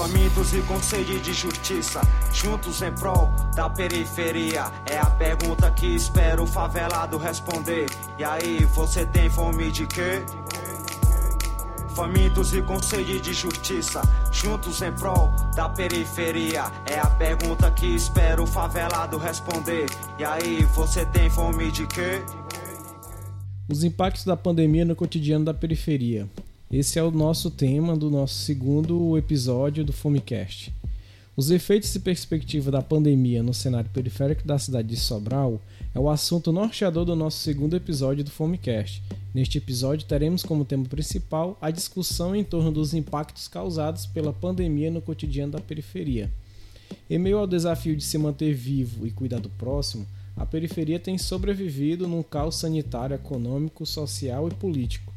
Famintos e com sede de justiça, juntos em prol da periferia. É a pergunta que espero o favelado responder. E aí, você tem fome de quê? Famintos e com sede de justiça, juntos em prol da periferia. É a pergunta que espero o favelado responder. E aí, você tem fome de quê? Os impactos da pandemia no cotidiano da periferia. Esse é o nosso tema do nosso segundo episódio do Fomecast. Os efeitos e perspectiva da pandemia no cenário periférico da cidade de Sobral é o assunto norteador do nosso segundo episódio do Fomecast. Neste episódio teremos como tema principal a discussão em torno dos impactos causados pela pandemia no cotidiano da periferia. Em meio ao desafio de se manter vivo e cuidar do próximo, a periferia tem sobrevivido num caos sanitário, econômico, social e político,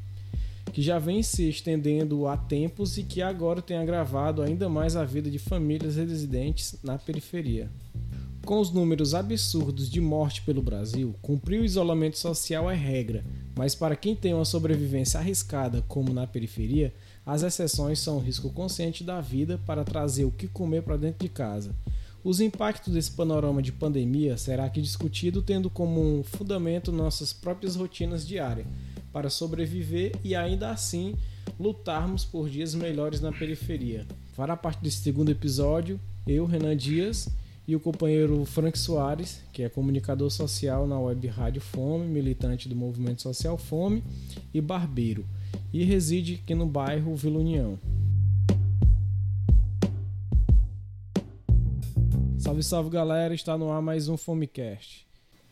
que já vem se estendendo há tempos e que agora tem agravado ainda mais a vida de famílias residentes na periferia. Com os números absurdos de morte pelo Brasil, cumprir o isolamento social é regra, mas para quem tem uma sobrevivência arriscada, como na periferia, as exceções são o risco consciente da vida para trazer o que comer para dentro de casa os impactos desse panorama de pandemia será aqui discutido tendo como um fundamento nossas próprias rotinas diárias, para sobreviver e ainda assim lutarmos por dias melhores na periferia. Fará parte desse segundo episódio eu, Renan Dias, e o companheiro Frank Soares, que é comunicador social na web Rádio Fome, militante do movimento social Fome e barbeiro, e reside aqui no bairro Vila União. Salve, salve galera, está no ar mais um Fomecast.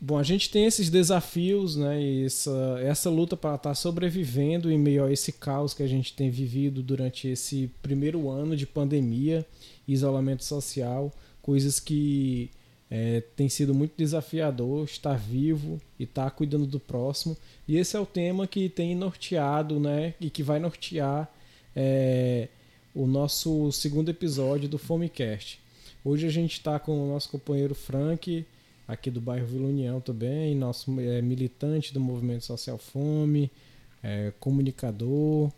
Bom, a gente tem esses desafios, né, e essa, essa luta para estar tá sobrevivendo em meio a esse caos que a gente tem vivido durante esse primeiro ano de pandemia, isolamento social, coisas que é, tem sido muito desafiador estar vivo e estar tá cuidando do próximo. E esse é o tema que tem norteado, né, e que vai nortear é, o nosso segundo episódio do Fomecast. Hoje a gente está com o nosso companheiro Frank, aqui do bairro Vila União também, nosso é, militante do Movimento Social Fome, é, comunicador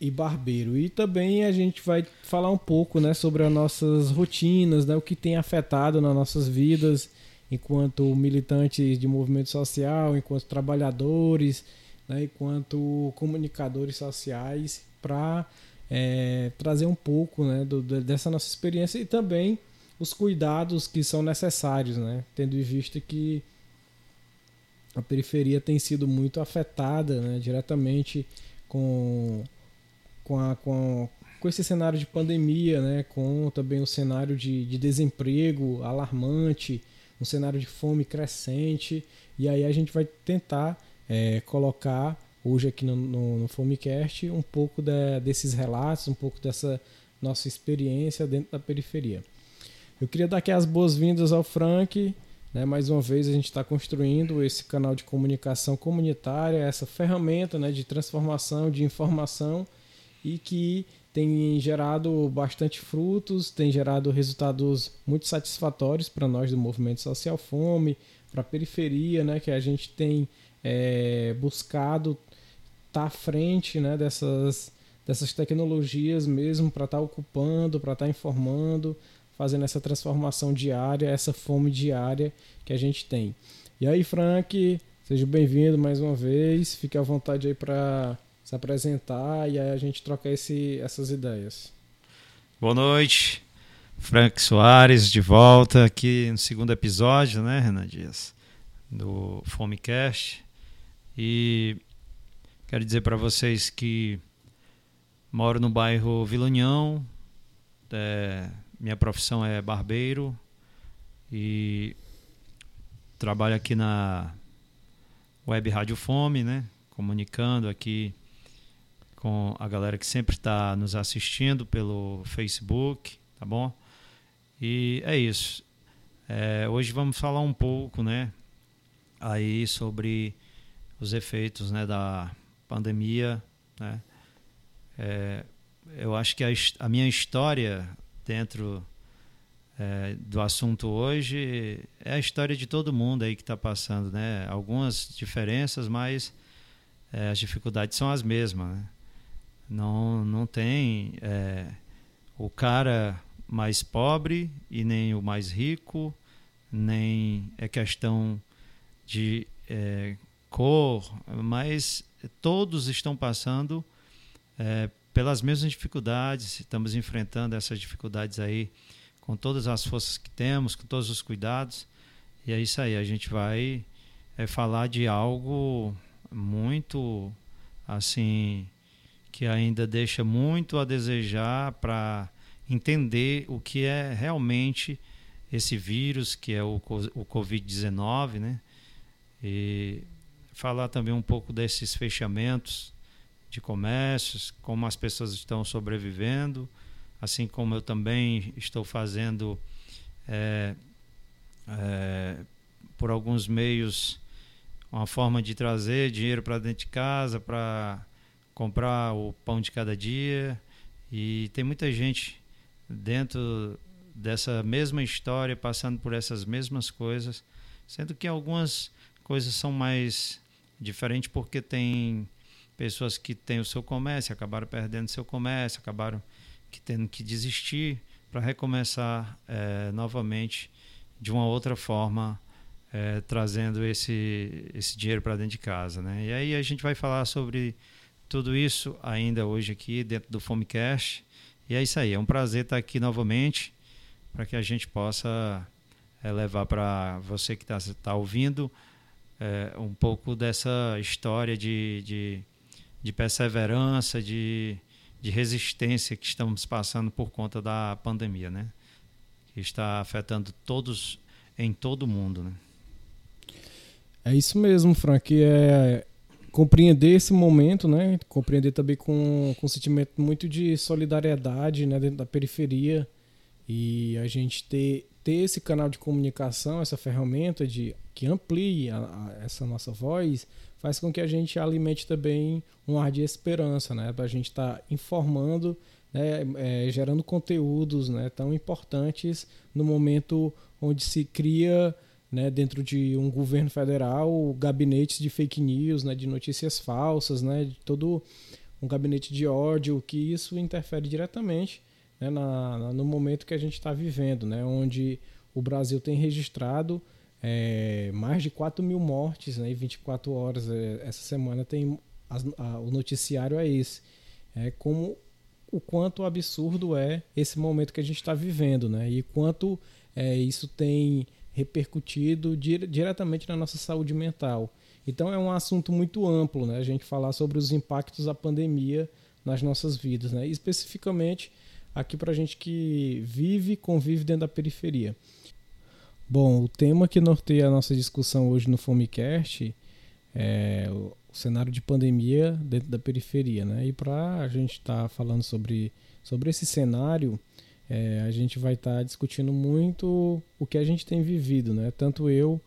e barbeiro. E também a gente vai falar um pouco né, sobre as nossas rotinas, né, o que tem afetado nas nossas vidas enquanto militantes de movimento social, enquanto trabalhadores, né, enquanto comunicadores sociais, para é, trazer um pouco né, do, dessa nossa experiência e também os cuidados que são necessários, né, tendo em vista que a periferia tem sido muito afetada né, diretamente com, com, a, com, com esse cenário de pandemia, né, com também o cenário de, de desemprego alarmante, um cenário de fome crescente, e aí a gente vai tentar é, colocar hoje aqui no, no, no Fomecast um pouco de, desses relatos, um pouco dessa nossa experiência dentro da periferia. Eu queria dar aqui as boas-vindas ao Frank. Né? Mais uma vez a gente está construindo esse canal de comunicação comunitária, essa ferramenta né, de transformação, de informação e que tem gerado bastante frutos, tem gerado resultados muito satisfatórios para nós do Movimento Social Fome, para a periferia, né, que a gente tem é, buscado estar tá à frente né, dessas, dessas tecnologias mesmo para estar tá ocupando, para estar tá informando, fazendo essa transformação diária, essa fome diária que a gente tem. E aí, Frank, seja bem-vindo mais uma vez. Fique à vontade aí para se apresentar e aí a gente troca esse, essas ideias. Boa noite, Frank Soares de volta aqui no segundo episódio, né, Renan Dias, do Fomecast. E Quero dizer para vocês que moro no bairro Vila União, é, minha profissão é barbeiro e trabalho aqui na Web Rádio Fome, né? Comunicando aqui com a galera que sempre está nos assistindo pelo Facebook, tá bom? E é isso. É, hoje vamos falar um pouco, né? Aí sobre os efeitos, né, da pandemia, né? É, eu acho que a, a, minha história dentro é, do assunto hoje é a história de todo mundo aí que está passando, né? Algumas diferenças, mas é, as dificuldades são as mesmas. Né? Não, não tem é, o cara mais pobre e nem o mais rico, nem é questão de é, cor, mas todos estão passando é, pelas mesmas dificuldades, estamos enfrentando essas dificuldades aí com todas as forças que temos, com todos os cuidados. E é isso aí, a gente vai é, falar de algo muito assim que ainda deixa muito a desejar para entender o que é realmente esse vírus que é o, o Covid-19, né? E falar também um pouco desses fechamentos de comércios, como as pessoas estão sobrevivendo, assim como eu também estou fazendo é, é, por alguns meios uma forma de trazer dinheiro para dentro de casa para comprar o pão de cada dia. E tem muita gente dentro dessa mesma história passando por essas mesmas coisas sendo que algumas coisas são mais diferentes porque tem pessoas que têm o seu comércio, acabaram perdendo seu comércio, acabaram que tendo que desistir para recomeçar é, novamente de uma outra forma, é, trazendo esse, esse dinheiro para dentro de casa. Né? E aí a gente vai falar sobre tudo isso ainda hoje aqui dentro do Fomecast. E é isso aí, é um prazer estar aqui novamente para que a gente possa é, levar para você que está tá ouvindo um pouco dessa história de, de de perseverança, de, de resistência que estamos passando por conta da pandemia, né? Que está afetando todos em todo o mundo, né? É isso mesmo, Frank. É compreender esse momento, né? Compreender também com, com um sentimento muito de solidariedade, né? Dentro da periferia e a gente ter ter esse canal de comunicação, essa ferramenta de que amplie a, a, essa nossa voz, faz com que a gente alimente também um ar de esperança, né? Para a gente estar tá informando, né? É, gerando conteúdos né? tão importantes no momento onde se cria né, dentro de um governo federal gabinetes de fake news, né, de notícias falsas, né, de todo um gabinete de ódio, que isso interfere diretamente né, na, no momento que a gente está vivendo, né, onde o Brasil tem registrado é, mais de 4 mil mortes né, em 24 horas. É, essa semana tem a, o noticiário é esse. É como o quanto absurdo é esse momento que a gente está vivendo, né? E quanto é, isso tem repercutido dire, diretamente na nossa saúde mental. Então é um assunto muito amplo, né? A gente falar sobre os impactos da pandemia nas nossas vidas, né? Especificamente aqui para gente que vive, convive dentro da periferia. Bom, o tema que norteia a nossa discussão hoje no Fomecast é o cenário de pandemia dentro da periferia, né? E para a gente estar tá falando sobre, sobre esse cenário, é, a gente vai estar tá discutindo muito o que a gente tem vivido, né? Tanto eu,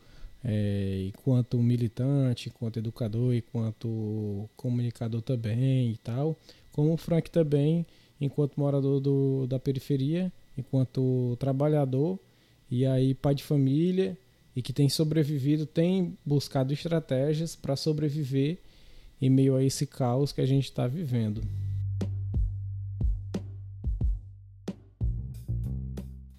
é, enquanto militante, enquanto educador, enquanto comunicador também e tal, como o Frank também, enquanto morador do, da periferia, enquanto trabalhador e aí pai de família e que tem sobrevivido, tem buscado estratégias para sobreviver em meio a esse caos que a gente está vivendo.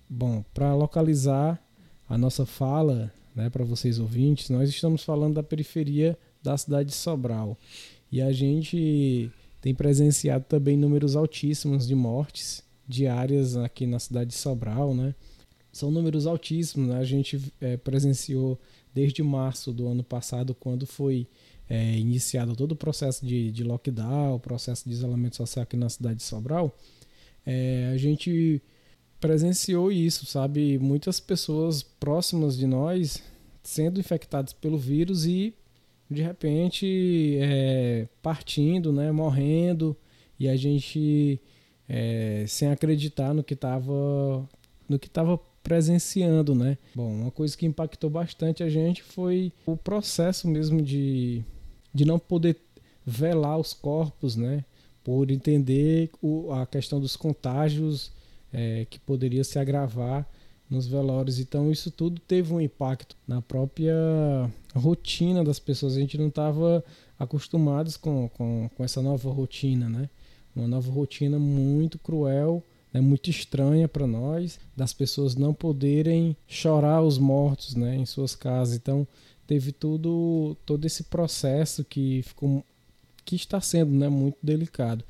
Bom, para localizar a nossa fala, né, para vocês ouvintes, nós estamos falando da periferia da cidade de Sobral e a gente tem presenciado também números altíssimos de mortes diárias aqui na cidade de Sobral, né? são números altíssimos. Né? A gente é, presenciou desde março do ano passado, quando foi é, iniciado todo o processo de, de lockdown, o processo de isolamento social aqui na cidade de Sobral, é, a gente presenciou isso, sabe? Muitas pessoas próximas de nós sendo infectadas pelo vírus e de repente é, partindo, né, morrendo e a gente é, sem acreditar no que estava no que estava presenciando, né? Bom, uma coisa que impactou bastante a gente foi o processo mesmo de, de não poder velar os corpos, né? Por entender o, a questão dos contágios é, que poderia se agravar nos velórios. Então isso tudo teve um impacto na própria rotina das pessoas. A gente não estava acostumados com, com, com essa nova rotina, né? Uma nova rotina muito cruel né, muito estranha para nós, das pessoas não poderem chorar os mortos né, em suas casas. Então, teve tudo todo esse processo que ficou que está sendo né, muito delicado.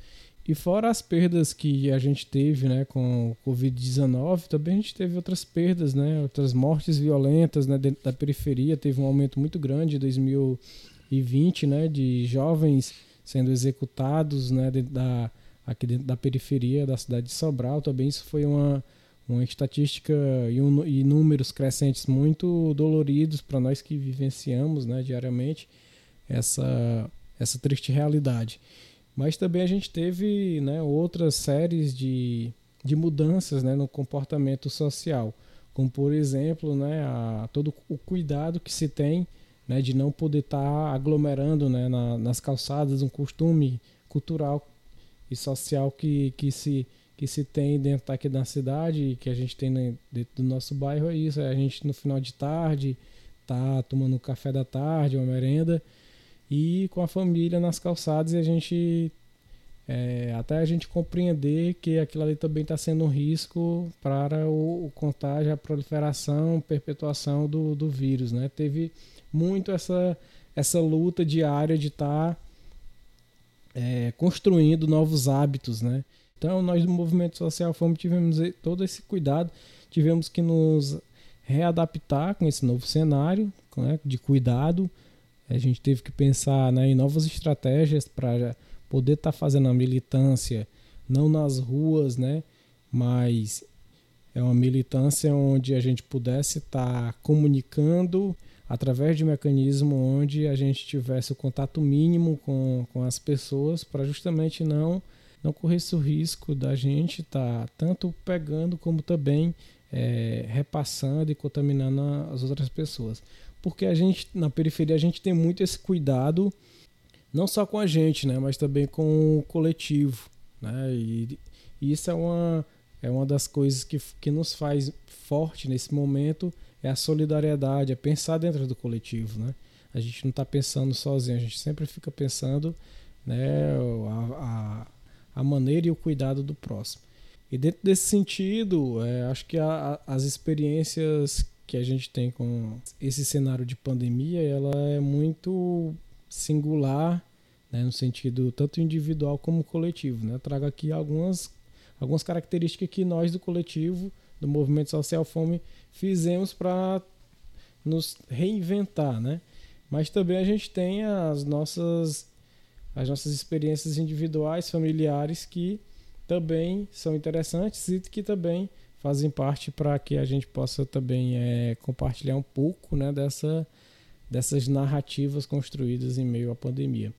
E fora as perdas que a gente teve né, com o Covid-19, também a gente teve outras perdas, né, outras mortes violentas né, dentro da periferia. Teve um aumento muito grande em 2020 né, de jovens sendo executados né, dentro da, aqui dentro da periferia da cidade de Sobral. Também isso foi uma, uma estatística e, um, e números crescentes muito doloridos para nós que vivenciamos né, diariamente essa, essa triste realidade. Mas também a gente teve né, outras séries de, de mudanças né, no comportamento social, como por exemplo né, a, todo o cuidado que se tem né, de não poder estar tá aglomerando né, na, nas calçadas, um costume cultural e social que, que, se, que se tem dentro aqui da cidade, que a gente tem dentro do nosso bairro, é isso, é a gente no final de tarde tá tomando um café da tarde, uma merenda, e com a família nas calçadas e a gente é, até a gente compreender que aquilo ali também está sendo um risco para o, o, contágio, a proliferação, perpetuação do, do vírus, né? Teve muito essa, essa luta diária de estar tá, é, construindo novos hábitos, né? Então nós do movimento social fomos tivemos todo esse cuidado, tivemos que nos readaptar com esse novo cenário né, de cuidado, a gente teve que pensar né, em novas estratégias para poder estar tá fazendo a militância, não nas ruas, né, mas é uma militância onde a gente pudesse estar tá comunicando através de mecanismo onde a gente tivesse o contato mínimo com, com as pessoas para justamente não não corresse o risco da gente estar tá tanto pegando como também é, repassando e contaminando as outras pessoas porque a gente na periferia a gente tem muito esse cuidado não só com a gente, né, mas também com o coletivo, né? E, e isso é uma é uma das coisas que, que nos faz forte nesse momento é a solidariedade, é pensar dentro do coletivo, né? A gente não está pensando sozinho, a gente sempre fica pensando, né, a, a, a maneira e o cuidado do próximo. E dentro desse sentido, é, acho que a, as experiências que a gente tem com esse cenário de pandemia, ela é muito singular, né, no sentido tanto individual como coletivo. Né? Eu trago aqui algumas, algumas características que nós do coletivo, do Movimento Social Fome, fizemos para nos reinventar, né? Mas também a gente tem as nossas as nossas experiências individuais, familiares que também são interessantes e que também fazem parte para que a gente possa também é, compartilhar um pouco né, dessa, dessas narrativas construídas em meio à pandemia.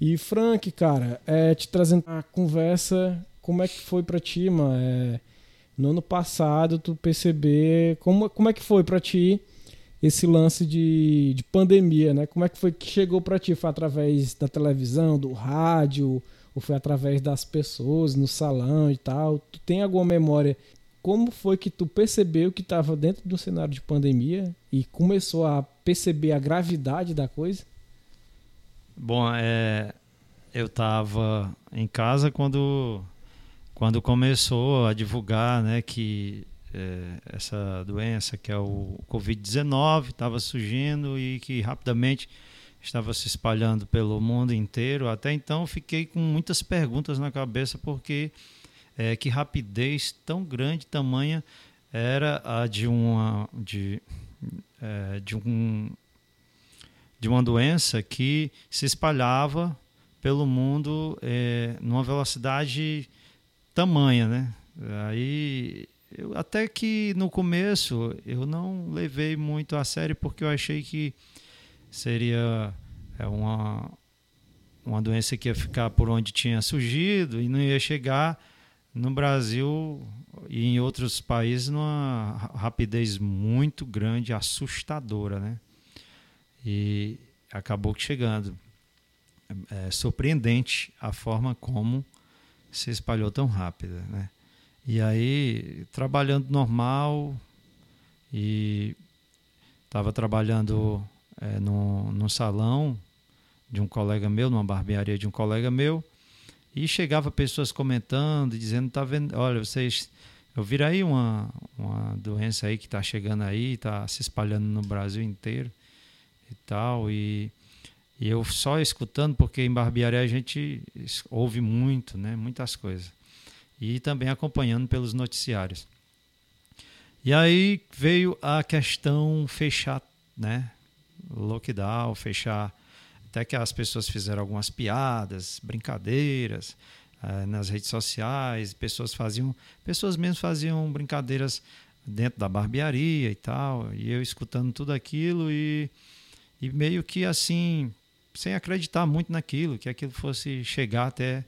E Frank, cara, é, te trazendo a conversa, como é que foi para ti, mano? É, no ano passado, tu perceber como, como é que foi para ti esse lance de, de pandemia, né? Como é que foi que chegou para ti? Foi através da televisão, do rádio, ou foi através das pessoas no salão e tal? Tu tem alguma memória? Como foi que tu percebeu que estava dentro do cenário de pandemia e começou a perceber a gravidade da coisa? Bom, é, eu estava em casa quando, quando começou a divulgar né, que é, essa doença, que é o Covid-19, estava surgindo e que rapidamente estava se espalhando pelo mundo inteiro. Até então fiquei com muitas perguntas na cabeça porque é, que rapidez tão grande, tamanha era a de uma de, é, de um de uma doença que se espalhava pelo mundo é, numa velocidade tamanha, né? Aí eu, até que no começo eu não levei muito a sério porque eu achei que seria é uma, uma doença que ia ficar por onde tinha surgido e não ia chegar no Brasil e em outros países numa rapidez muito grande, assustadora, né? E acabou chegando. É, é surpreendente a forma como se espalhou tão rápida, né? E aí, trabalhando normal e estava trabalhando é, no, no salão de um colega meu, numa barbearia de um colega meu, e chegava pessoas comentando, dizendo, tá vendo, olha, vocês eu vi aí uma, uma doença aí que está chegando aí, está se espalhando no Brasil inteiro e tal, e, e eu só escutando, porque em barbearia a gente ouve muito, né, muitas coisas, e também acompanhando pelos noticiários. E aí veio a questão fechar, né, lockdown, fechar, até que as pessoas fizeram algumas piadas, brincadeiras, eh, nas redes sociais, pessoas faziam, pessoas mesmo faziam brincadeiras dentro da barbearia e tal, e eu escutando tudo aquilo e, e meio que assim, sem acreditar muito naquilo, que aquilo fosse chegar até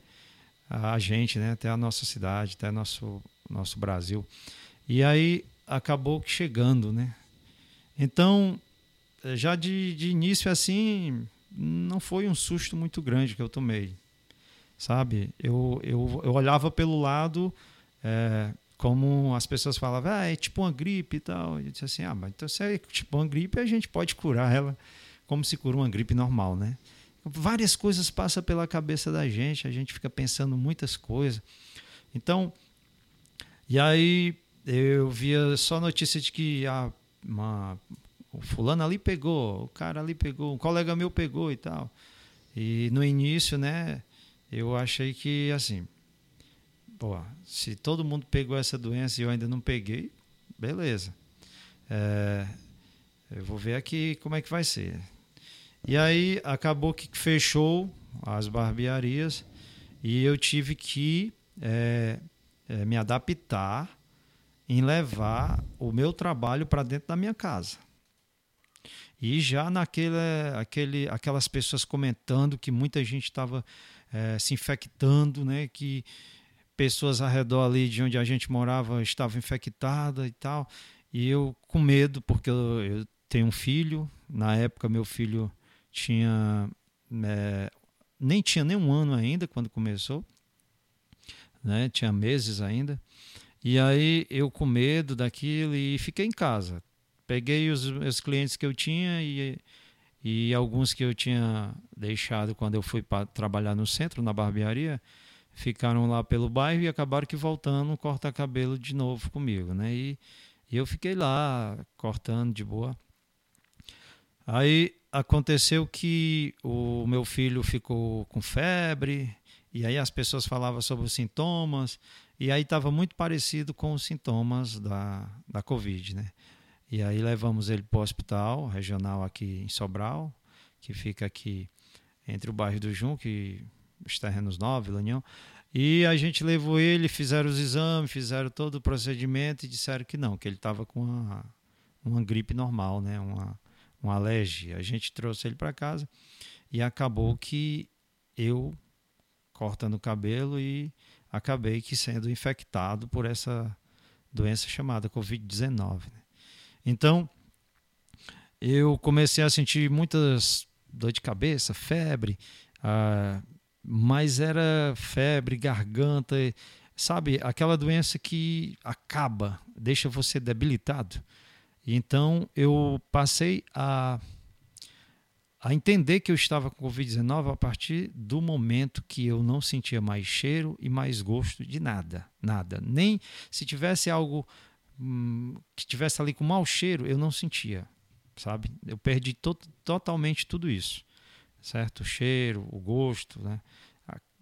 a gente, né, até a nossa cidade, até nosso nosso Brasil. E aí acabou chegando, né? Então, já de, de início assim, não foi um susto muito grande que eu tomei sabe? Eu, eu, eu olhava pelo lado, é, como as pessoas falavam, ah, é tipo uma gripe e tal. Eu disse assim, ah, mas então se é tipo uma gripe, a gente pode curar ela como se cura uma gripe normal, né? Várias coisas passam pela cabeça da gente, a gente fica pensando muitas coisas. Então, e aí eu via só notícia de que ah, uma, o fulano ali pegou, o cara ali pegou, um colega meu pegou e tal. E no início, né, eu achei que, assim, pô, se todo mundo pegou essa doença e eu ainda não peguei, beleza. É, eu vou ver aqui como é que vai ser. E aí acabou que fechou as barbearias e eu tive que é, é, me adaptar em levar o meu trabalho para dentro da minha casa. E já naquele, aquele, aquelas pessoas comentando que muita gente estava é, se infectando, né? Que pessoas ao redor ali de onde a gente morava estavam infectadas e tal. E eu com medo, porque eu, eu tenho um filho. Na época, meu filho tinha. É, nem tinha nem um ano ainda quando começou, né? tinha meses ainda. E aí eu com medo daquilo e fiquei em casa. Peguei os, os clientes que eu tinha e e alguns que eu tinha deixado quando eu fui para trabalhar no centro, na barbearia, ficaram lá pelo bairro e acabaram que voltando cortar cabelo de novo comigo, né? E, e eu fiquei lá cortando de boa. Aí aconteceu que o meu filho ficou com febre, e aí as pessoas falavam sobre os sintomas, e aí estava muito parecido com os sintomas da, da Covid, né? E aí levamos ele para o hospital regional aqui em Sobral, que fica aqui entre o bairro do Junco e os terrenos novos, Vila União. E a gente levou ele, fizeram os exames, fizeram todo o procedimento e disseram que não, que ele estava com uma, uma gripe normal, né? uma, uma alergia. A gente trouxe ele para casa e acabou que eu cortando o cabelo e acabei que sendo infectado por essa doença chamada Covid-19. Né? Então, eu comecei a sentir muitas dor de cabeça, febre, ah, mas era febre, garganta, sabe? Aquela doença que acaba, deixa você debilitado. Então, eu passei a a entender que eu estava com Covid-19 a partir do momento que eu não sentia mais cheiro e mais gosto de nada, nada. Nem se tivesse algo Hum, que tivesse ali com mau cheiro, eu não sentia, sabe? Eu perdi to totalmente tudo isso, certo? O cheiro, o gosto, né?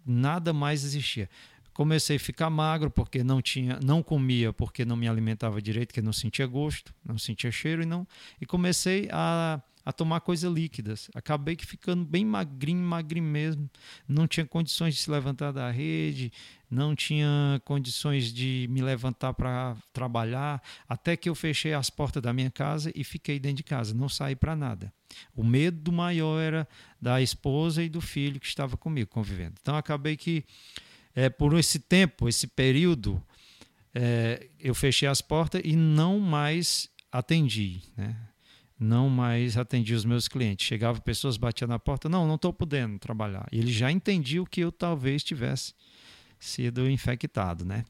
Nada mais existia. Comecei a ficar magro porque não tinha, não comia porque não me alimentava direito, porque não sentia gosto, não sentia cheiro e não e comecei a a tomar coisas líquidas. Acabei que ficando bem magrinho, magrinho mesmo. Não tinha condições de se levantar da rede, não tinha condições de me levantar para trabalhar, até que eu fechei as portas da minha casa e fiquei dentro de casa, não saí para nada. O medo maior era da esposa e do filho que estava comigo convivendo. Então acabei que é, por esse tempo, esse período, é, eu fechei as portas e não mais atendi, né? Não mais atendia os meus clientes. Chegava pessoas, batia na porta, não, não estou podendo trabalhar. E ele já entendia o que eu talvez tivesse sido infectado, né?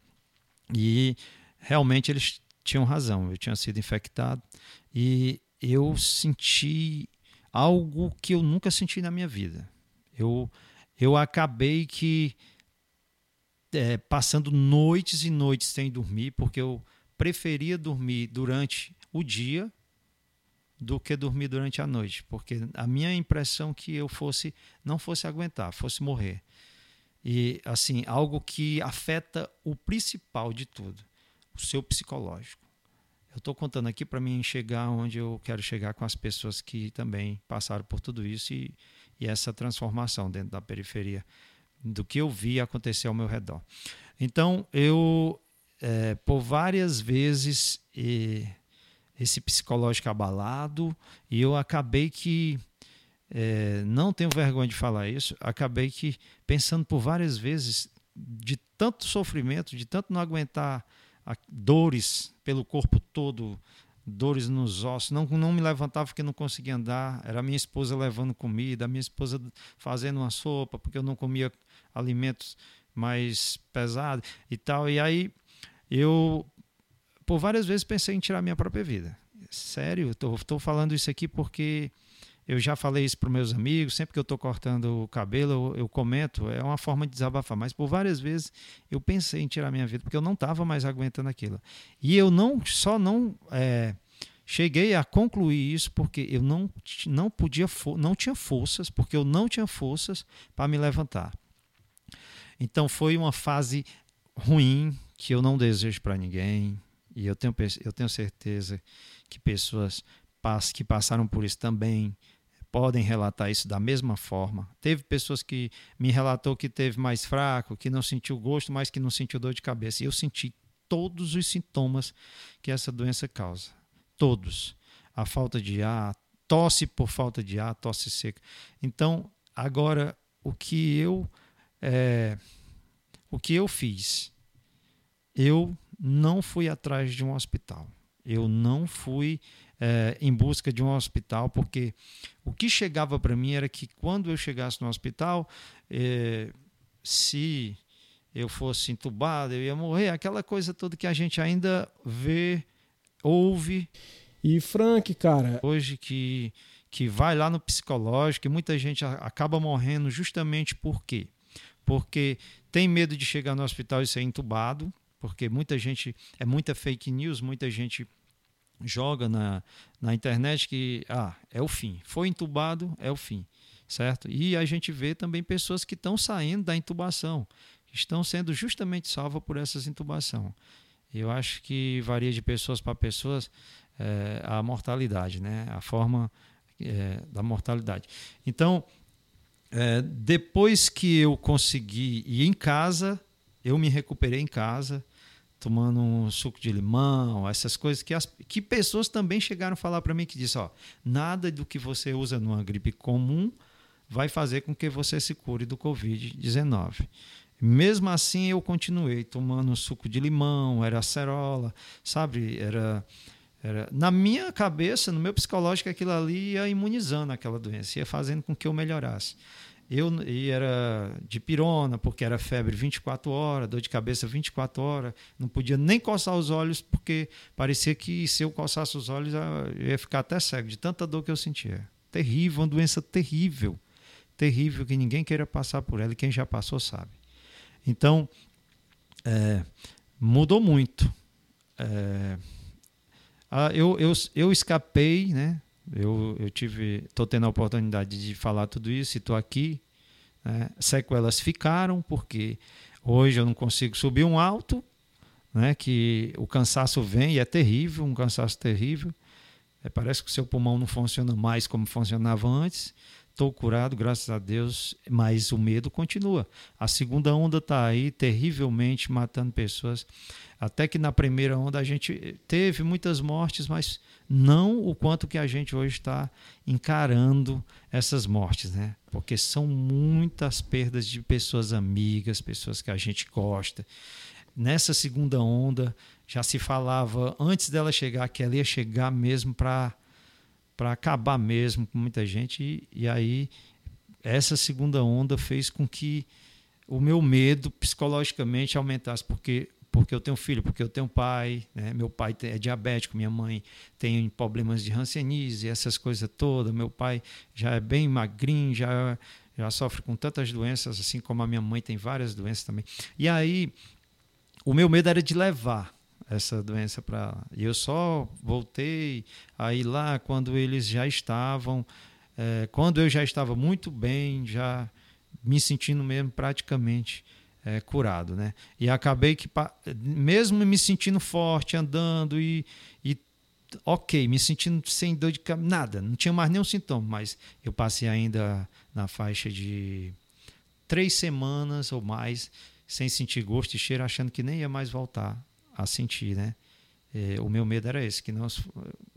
E realmente eles tinham razão, eu tinha sido infectado e eu senti algo que eu nunca senti na minha vida, Eu, eu acabei que é, passando noites e noites sem dormir, porque eu preferia dormir durante o dia do que dormir durante a noite, porque a minha impressão que eu fosse não fosse aguentar, fosse morrer. E assim, algo que afeta o principal de tudo, o seu psicológico. Eu estou contando aqui para mim chegar onde eu quero chegar com as pessoas que também passaram por tudo isso e, e essa transformação dentro da periferia do que eu vi acontecer ao meu redor. Então, eu, é, por várias vezes, e, esse psicológico abalado, e eu acabei que, é, não tenho vergonha de falar isso, acabei que, pensando por várias vezes, de tanto sofrimento, de tanto não aguentar dores pelo corpo todo, dores nos ossos, não, não me levantava porque não conseguia andar, era minha esposa levando comida, a minha esposa fazendo uma sopa, porque eu não comia alimentos mais pesados e tal. E aí eu, por várias vezes, pensei em tirar minha própria vida. Sério, estou falando isso aqui porque eu já falei isso para meus amigos, sempre que eu estou cortando o cabelo, eu, eu, comento, é uma forma de desabafar. Mas por várias vezes eu pensei em tirar minha vida, porque eu não estava mais aguentando aquilo. E eu não só não é, cheguei a concluir isso porque eu não, não podia, não tinha forças, porque eu não tinha forças para me levantar. Então foi uma fase ruim que eu não desejo para ninguém. E eu tenho, eu tenho certeza que pessoas que passaram por isso também podem relatar isso da mesma forma. Teve pessoas que me relatou que teve mais fraco, que não sentiu gosto, mas que não sentiu dor de cabeça. E eu senti todos os sintomas que essa doença causa. Todos. A falta de ar, tosse por falta de ar, tosse seca. Então, agora, o que eu é, o que eu fiz? Eu não fui atrás de um hospital. Eu não fui é, em busca de um hospital, porque o que chegava para mim era que quando eu chegasse no hospital, é, se eu fosse entubado, eu ia morrer, aquela coisa toda que a gente ainda vê, ouve. E Frank, cara. Hoje que, que vai lá no psicológico, e muita gente acaba morrendo justamente por quê? porque tem medo de chegar no hospital e ser entubado, porque muita gente, é muita fake news, muita gente joga na, na internet que ah, é o fim. Foi entubado, é o fim, certo? E a gente vê também pessoas que estão saindo da intubação, estão sendo justamente salvas por essas intubação. Eu acho que varia de pessoas para pessoas é, a mortalidade, né? A forma é, da mortalidade. Então, é, depois que eu consegui ir em casa, eu me recuperei em casa, tomando um suco de limão, essas coisas que, as, que pessoas também chegaram a falar para mim que disse, ó, nada do que você usa numa gripe comum vai fazer com que você se cure do Covid-19. Mesmo assim, eu continuei tomando suco de limão, era acerola, sabe? Era, era na minha cabeça, no meu psicológico, aquilo ali ia imunizando aquela doença, ia fazendo com que eu melhorasse. Eu e era de pirona, porque era febre 24 horas, dor de cabeça 24 horas, não podia nem coçar os olhos, porque parecia que se eu coçasse os olhos eu ia ficar até cego, de tanta dor que eu sentia. Terrível, uma doença terrível, terrível, que ninguém queira passar por ela, e quem já passou sabe. Então, é, mudou muito. É, eu, eu, eu escapei, né? Eu, eu tive, estou tendo a oportunidade de falar tudo isso e estou aqui. Né? Sequelas ficaram porque hoje eu não consigo subir um alto, né? Que o cansaço vem e é terrível, um cansaço terrível. É, parece que o seu pulmão não funciona mais como funcionava antes. Estou curado, graças a Deus, mas o medo continua. A segunda onda está aí, terrivelmente matando pessoas. Até que na primeira onda a gente teve muitas mortes, mas não o quanto que a gente hoje está encarando essas mortes, né? Porque são muitas perdas de pessoas amigas, pessoas que a gente gosta. Nessa segunda onda já se falava antes dela chegar que ela ia chegar mesmo para para acabar mesmo com muita gente. E, e aí, essa segunda onda fez com que o meu medo psicologicamente aumentasse, porque porque eu tenho filho, porque eu tenho pai, né? meu pai é diabético, minha mãe tem problemas de hanseníase, essas coisas todas, meu pai já é bem magrinho, já, já sofre com tantas doenças, assim como a minha mãe tem várias doenças também. E aí, o meu medo era de levar essa doença para lá. E eu só voltei aí lá quando eles já estavam, é, quando eu já estava muito bem, já me sentindo mesmo praticamente é, curado, né? E acabei que, mesmo me sentindo forte, andando e, e ok, me sentindo sem dor de cabeça, nada, não tinha mais nenhum sintoma, mas eu passei ainda na faixa de três semanas ou mais sem sentir gosto e cheiro, achando que nem ia mais voltar a sentir, né? É, o meu medo era esse, que não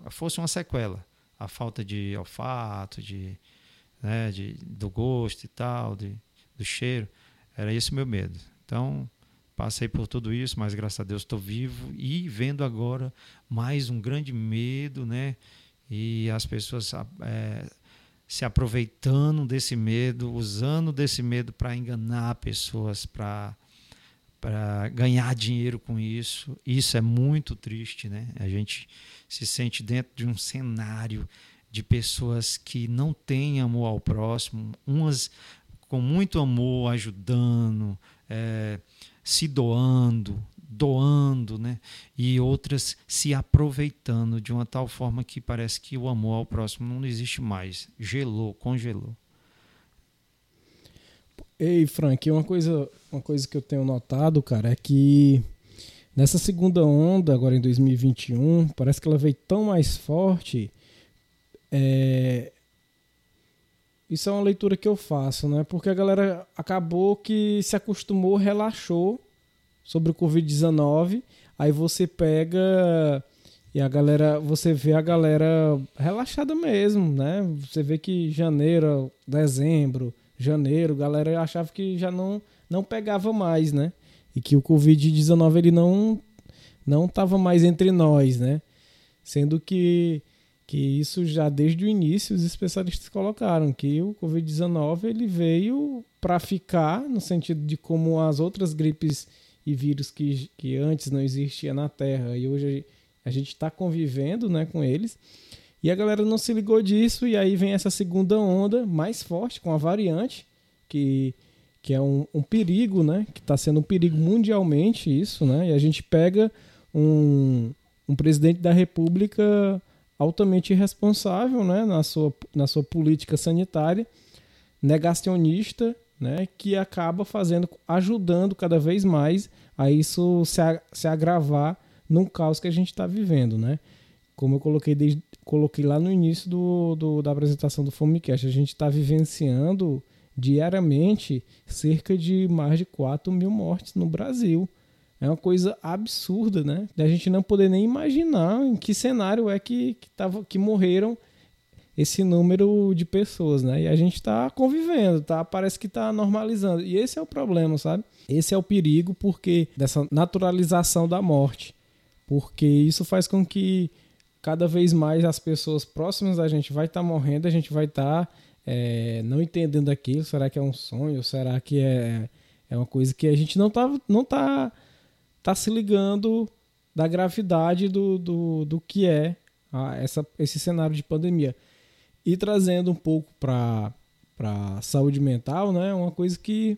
fosse uma sequela, a falta de olfato, de, né, de do gosto e tal, de, do cheiro, era esse o meu medo. Então passei por tudo isso, mas graças a Deus estou vivo e vendo agora mais um grande medo, né? E as pessoas é, se aproveitando desse medo, usando desse medo para enganar pessoas, para para ganhar dinheiro com isso. Isso é muito triste, né? A gente se sente dentro de um cenário de pessoas que não têm amor ao próximo, umas com muito amor ajudando, é, se doando, doando, né? E outras se aproveitando de uma tal forma que parece que o amor ao próximo não existe mais. Gelou, congelou. Ei, Frank, uma coisa, uma coisa que eu tenho notado, cara, é que nessa segunda onda, agora em 2021, parece que ela veio tão mais forte. É... Isso é uma leitura que eu faço, né? Porque a galera acabou que se acostumou, relaxou sobre o Covid-19. Aí você pega e a galera, você vê a galera relaxada mesmo, né? Você vê que janeiro, dezembro, janeiro, a galera achava que já não, não pegava mais, né? E que o Covid-19 ele não não estava mais entre nós, né? Sendo que que isso já desde o início os especialistas colocaram que o Covid-19 ele veio para ficar no sentido de como as outras gripes e vírus que, que antes não existia na Terra e hoje a gente está convivendo né, com eles. E a galera não se ligou disso, e aí vem essa segunda onda mais forte com a variante, que, que é um, um perigo, né? Que está sendo um perigo mundialmente isso, né? E a gente pega um, um presidente da República altamente irresponsável né, na, sua, na sua política sanitária, negacionista, né, que acaba fazendo, ajudando cada vez mais a isso se, se agravar num caos que a gente está vivendo, né? Como eu coloquei, desde, coloquei lá no início do, do da apresentação do Fomecast, a gente está vivenciando diariamente cerca de mais de 4 mil mortes no Brasil. É uma coisa absurda, né? Da gente não poder nem imaginar em que cenário é que, que, tava, que morreram esse número de pessoas, né? E a gente está convivendo, tá? Parece que está normalizando. E esse é o problema, sabe? Esse é o perigo porque dessa naturalização da morte. Porque isso faz com que cada vez mais as pessoas próximas da gente vai estar tá morrendo, a gente vai estar tá, é, não entendendo aquilo. Será que é um sonho? Será que é, é uma coisa que a gente não tá, não tá, tá se ligando da gravidade do, do, do que é a, essa, esse cenário de pandemia? E trazendo um pouco para a saúde mental, né? Uma coisa que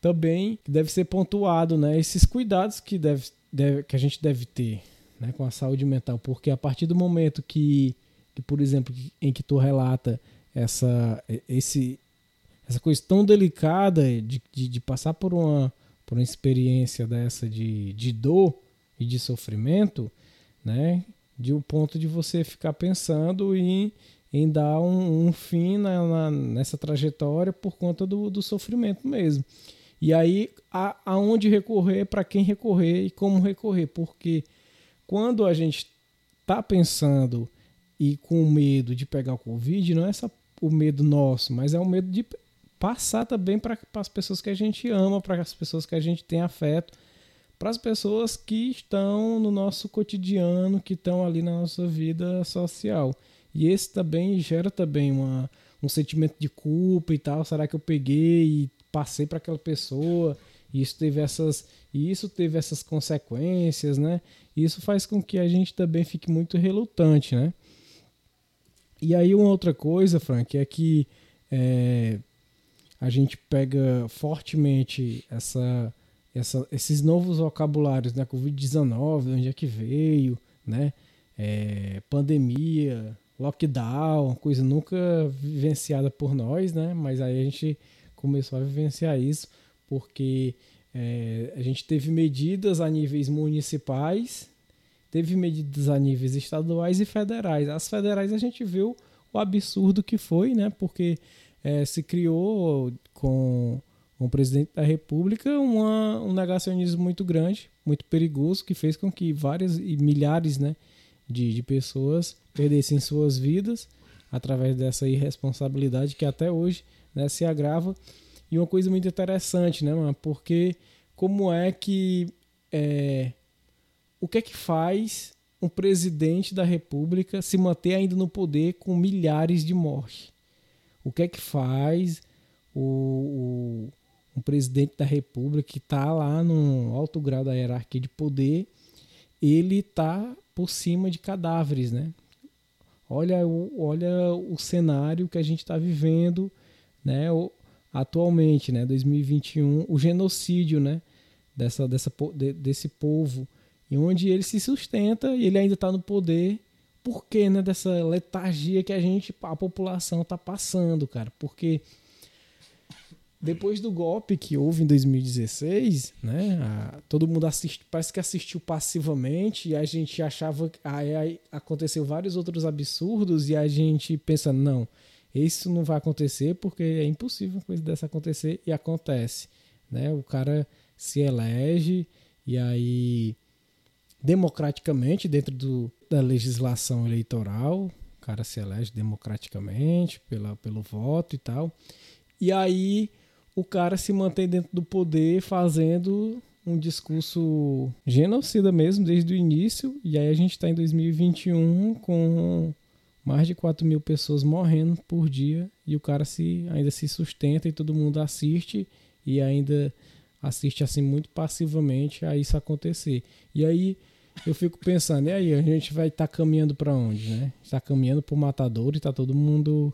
também deve ser pontuado, né? Esses cuidados que, deve, deve, que a gente deve ter né? com a saúde mental. Porque a partir do momento que, que por exemplo, em que tu relata essa, esse, essa coisa tão delicada de, de, de, passar por uma, por uma experiência dessa de, de dor e de sofrimento, né? De o um ponto de você ficar pensando em em dar um, um fim na, na, nessa trajetória por conta do, do sofrimento mesmo. E aí, a, aonde recorrer, para quem recorrer e como recorrer, porque quando a gente está pensando e com medo de pegar o Covid, não é só o medo nosso, mas é o medo de passar também para as pessoas que a gente ama, para as pessoas que a gente tem afeto, para as pessoas que estão no nosso cotidiano, que estão ali na nossa vida social. E esse também gera também uma, um sentimento de culpa e tal. Será que eu peguei e passei para aquela pessoa? E isso teve essas, e isso teve essas consequências, né? Isso faz com que a gente também fique muito relutante, né? E aí uma outra coisa, Frank, é que é, a gente pega fortemente essa, essa, esses novos vocabulários, né? Covid-19, onde é que veio, né? É, pandemia, lockdown, coisa nunca vivenciada por nós, né? Mas aí a gente começou a vivenciar isso porque é, a gente teve medidas a níveis municipais, teve medidas a níveis estaduais e federais. As federais a gente viu o absurdo que foi, né? Porque é, se criou com o presidente da República uma, um negacionismo muito grande, muito perigoso, que fez com que várias e milhares né, de, de pessoas perdessem suas vidas através dessa irresponsabilidade que até hoje né, se agrava. E uma coisa muito interessante, né, mano? Porque como é que. É, o que é que faz um presidente da República se manter ainda no poder com milhares de mortes? O que é que faz o, o presidente da República que está lá no alto grau da hierarquia de poder, ele está por cima de cadáveres, né? Olha o, olha o cenário que a gente está vivendo, né? atualmente, né, 2021, o genocídio, né, dessa, dessa, desse povo, e onde ele se sustenta e ele ainda está no poder, por quê, né, dessa letargia que a gente, a população está passando, cara, porque depois do golpe que houve em 2016, né, a, todo mundo assiste, parece que assistiu passivamente e a gente achava aí, aí aconteceu vários outros absurdos e a gente pensa, não, isso não vai acontecer porque é impossível uma coisa dessa acontecer e acontece. Né? O cara se elege e aí, democraticamente, dentro do, da legislação eleitoral, o cara se elege democraticamente pela, pelo voto e tal. E aí o cara se mantém dentro do poder fazendo um discurso genocida mesmo desde o início. E aí a gente está em 2021 com mais de 4 mil pessoas morrendo por dia e o cara se ainda se sustenta e todo mundo assiste e ainda assiste assim muito passivamente a isso acontecer. E aí eu fico pensando, e aí a gente vai estar tá caminhando para onde, né? Está caminhando para o matador e está todo mundo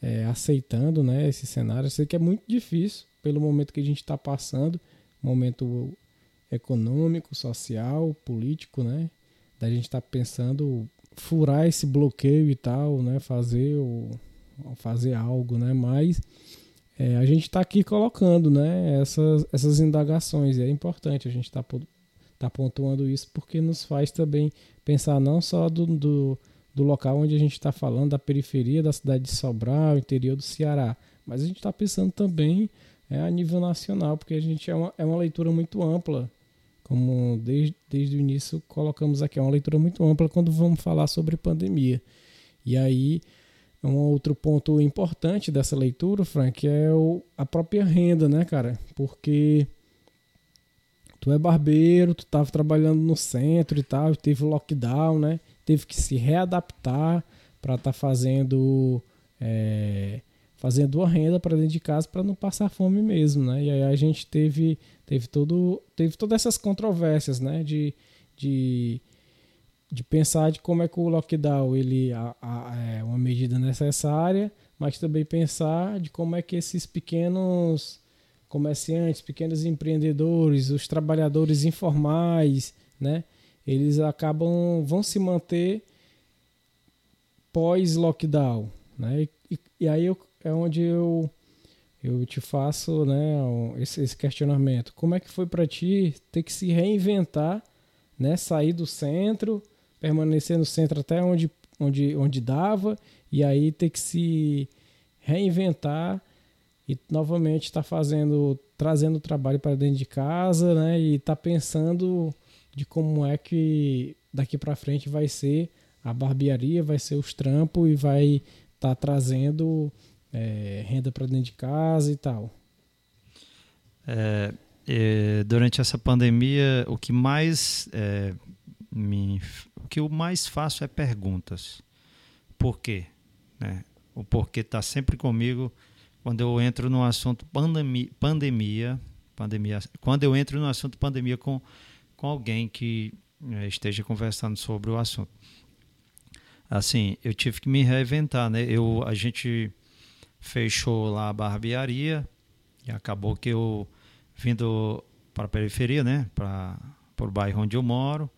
é, aceitando, né? Esse cenário. Eu sei que é muito difícil pelo momento que a gente está passando, momento econômico, social, político, né? Da gente estar tá pensando furar esse bloqueio e tal, né? Fazer o, fazer algo, né? Mas é, a gente está aqui colocando, né? Essas, essas indagações e é importante a gente estar tá, tá pontuando isso porque nos faz também pensar não só do, do, do local onde a gente está falando, da periferia da cidade de Sobral, interior do Ceará, mas a gente está pensando também é, a nível nacional, porque a gente é uma, é uma leitura muito ampla como desde, desde o início colocamos aqui, é uma leitura muito ampla quando vamos falar sobre pandemia. E aí, um outro ponto importante dessa leitura, Frank, é o, a própria renda, né, cara? Porque tu é barbeiro, tu estava trabalhando no centro e tal, teve lockdown, né? Teve que se readaptar para estar tá fazendo é, fazendo uma renda para dentro de casa para não passar fome mesmo, né? E aí a gente teve teve todo teve todas essas controvérsias, né? De, de, de pensar de como é que o lockdown ele a, a, é uma medida necessária, mas também pensar de como é que esses pequenos comerciantes, pequenos empreendedores, os trabalhadores informais, né? Eles acabam vão se manter pós lockdown, né? E, e aí eu é onde eu eu te faço né, esse, esse questionamento. Como é que foi para ti ter que se reinventar, né, sair do centro, permanecer no centro até onde, onde, onde dava, e aí ter que se reinventar e novamente estar tá fazendo, trazendo o trabalho para dentro de casa, né, e estar tá pensando de como é que daqui para frente vai ser a barbearia, vai ser os trampos e vai estar tá trazendo é, renda para dentro de casa e tal. É, é, durante essa pandemia, o que mais é, me, o que eu mais faço é perguntas. Por quê? Né? O porquê está sempre comigo quando eu entro no assunto pandemia, pandemia, pandemia, quando eu entro no assunto pandemia com, com alguém que é, esteja conversando sobre o assunto. Assim, eu tive que me reinventar, né? Eu, a gente fechou lá a barbearia E acabou que eu vindo para a periferia, né, para o bairro onde eu moro,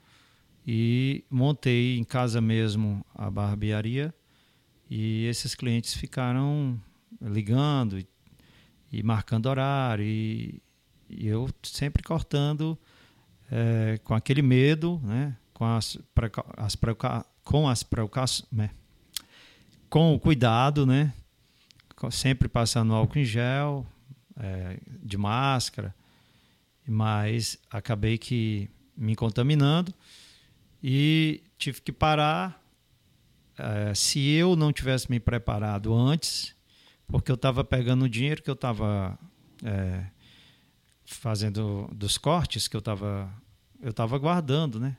e montei em casa mesmo a barbearia e esses clientes ficaram ligando e, e marcando horário e, e, eu sempre cortando é, com aquele medo, né, com as, as com as né, com o cuidado, né, sempre passando álcool em gel, é, de máscara, mas acabei que me contaminando e tive que parar. É, se eu não tivesse me preparado antes, porque eu estava pegando o dinheiro que eu estava é, fazendo dos cortes que eu estava eu estava guardando, né?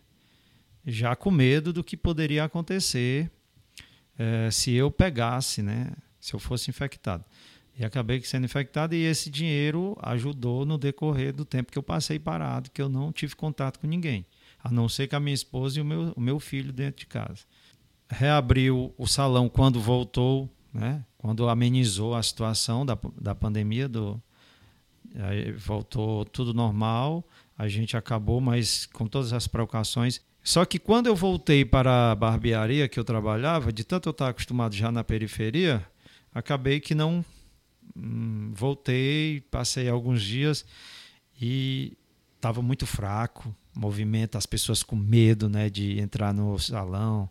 Já com medo do que poderia acontecer é, se eu pegasse, né? Se eu fosse infectado. E acabei sendo infectado e esse dinheiro ajudou no decorrer do tempo que eu passei parado, que eu não tive contato com ninguém, a não ser com a minha esposa e o meu, o meu filho dentro de casa. Reabriu o salão quando voltou, né? quando amenizou a situação da, da pandemia, do, voltou tudo normal, a gente acabou, mas com todas as precauções. Só que quando eu voltei para a barbearia que eu trabalhava, de tanto eu estar acostumado já na periferia, acabei que não Hum, voltei, passei alguns dias e estava muito fraco, movimento, as pessoas com medo, né, de entrar no salão,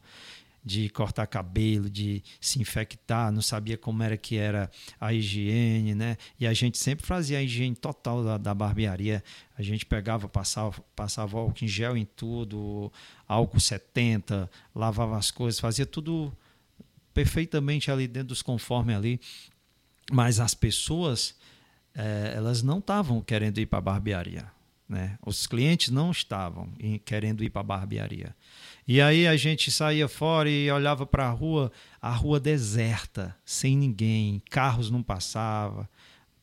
de cortar cabelo, de se infectar, não sabia como era que era a higiene, né? E a gente sempre fazia a higiene total da, da barbearia. A gente pegava, passava, passava álcool em gel em tudo, álcool 70, lavava as coisas, fazia tudo perfeitamente ali dentro dos conformes ali. Mas as pessoas, é, elas não estavam querendo ir para a barbearia. Né? Os clientes não estavam querendo ir para a barbearia. E aí a gente saía fora e olhava para a rua, a rua deserta, sem ninguém, carros não passavam,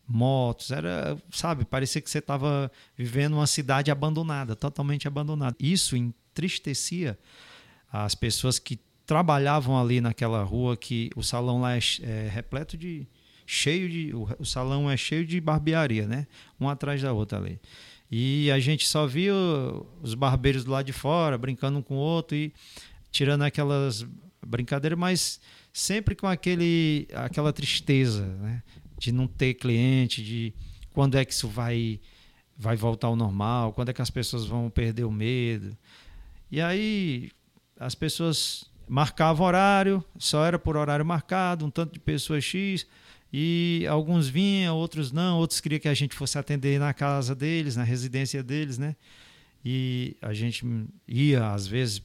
motos, era, sabe, parecia que você estava vivendo uma cidade abandonada, totalmente abandonada. Isso entristecia as pessoas que trabalhavam ali naquela rua, que o salão lá é, é repleto de, cheio de. O, o salão é cheio de barbearia, né? Um atrás da outra ali. E a gente só via os barbeiros do lado de fora, brincando um com o outro e tirando aquelas brincadeiras, mas sempre com aquele, aquela tristeza, né? De não ter cliente, de quando é que isso vai, vai voltar ao normal, quando é que as pessoas vão perder o medo. E aí as pessoas marcavam horário, só era por horário marcado, um tanto de pessoas X. E alguns vinham, outros não, outros queriam que a gente fosse atender na casa deles, na residência deles, né? E a gente ia, às vezes,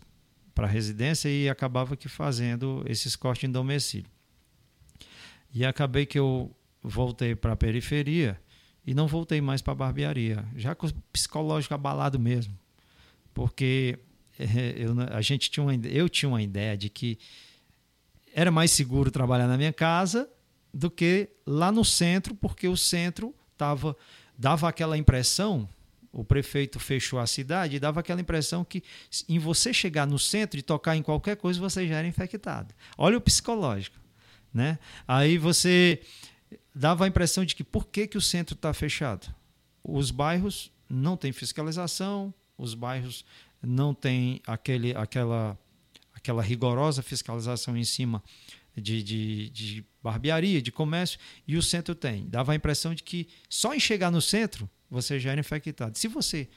para a residência e acabava que fazendo esses cortes em domicílio. E acabei que eu voltei para a periferia e não voltei mais para a barbearia, já com o psicológico abalado mesmo. Porque eh, eu, a gente tinha uma, eu tinha uma ideia de que era mais seguro trabalhar na minha casa do que lá no centro, porque o centro tava, dava aquela impressão, o prefeito fechou a cidade e dava aquela impressão que em você chegar no centro e tocar em qualquer coisa, você já era infectado. Olha o psicológico. Né? Aí você dava a impressão de que por que, que o centro está fechado? Os bairros não têm fiscalização, os bairros não têm aquele, aquela, aquela rigorosa fiscalização em cima de, de, de barbearia, de comércio, e o centro tem. Dava a impressão de que só em chegar no centro você já era infectado. Se você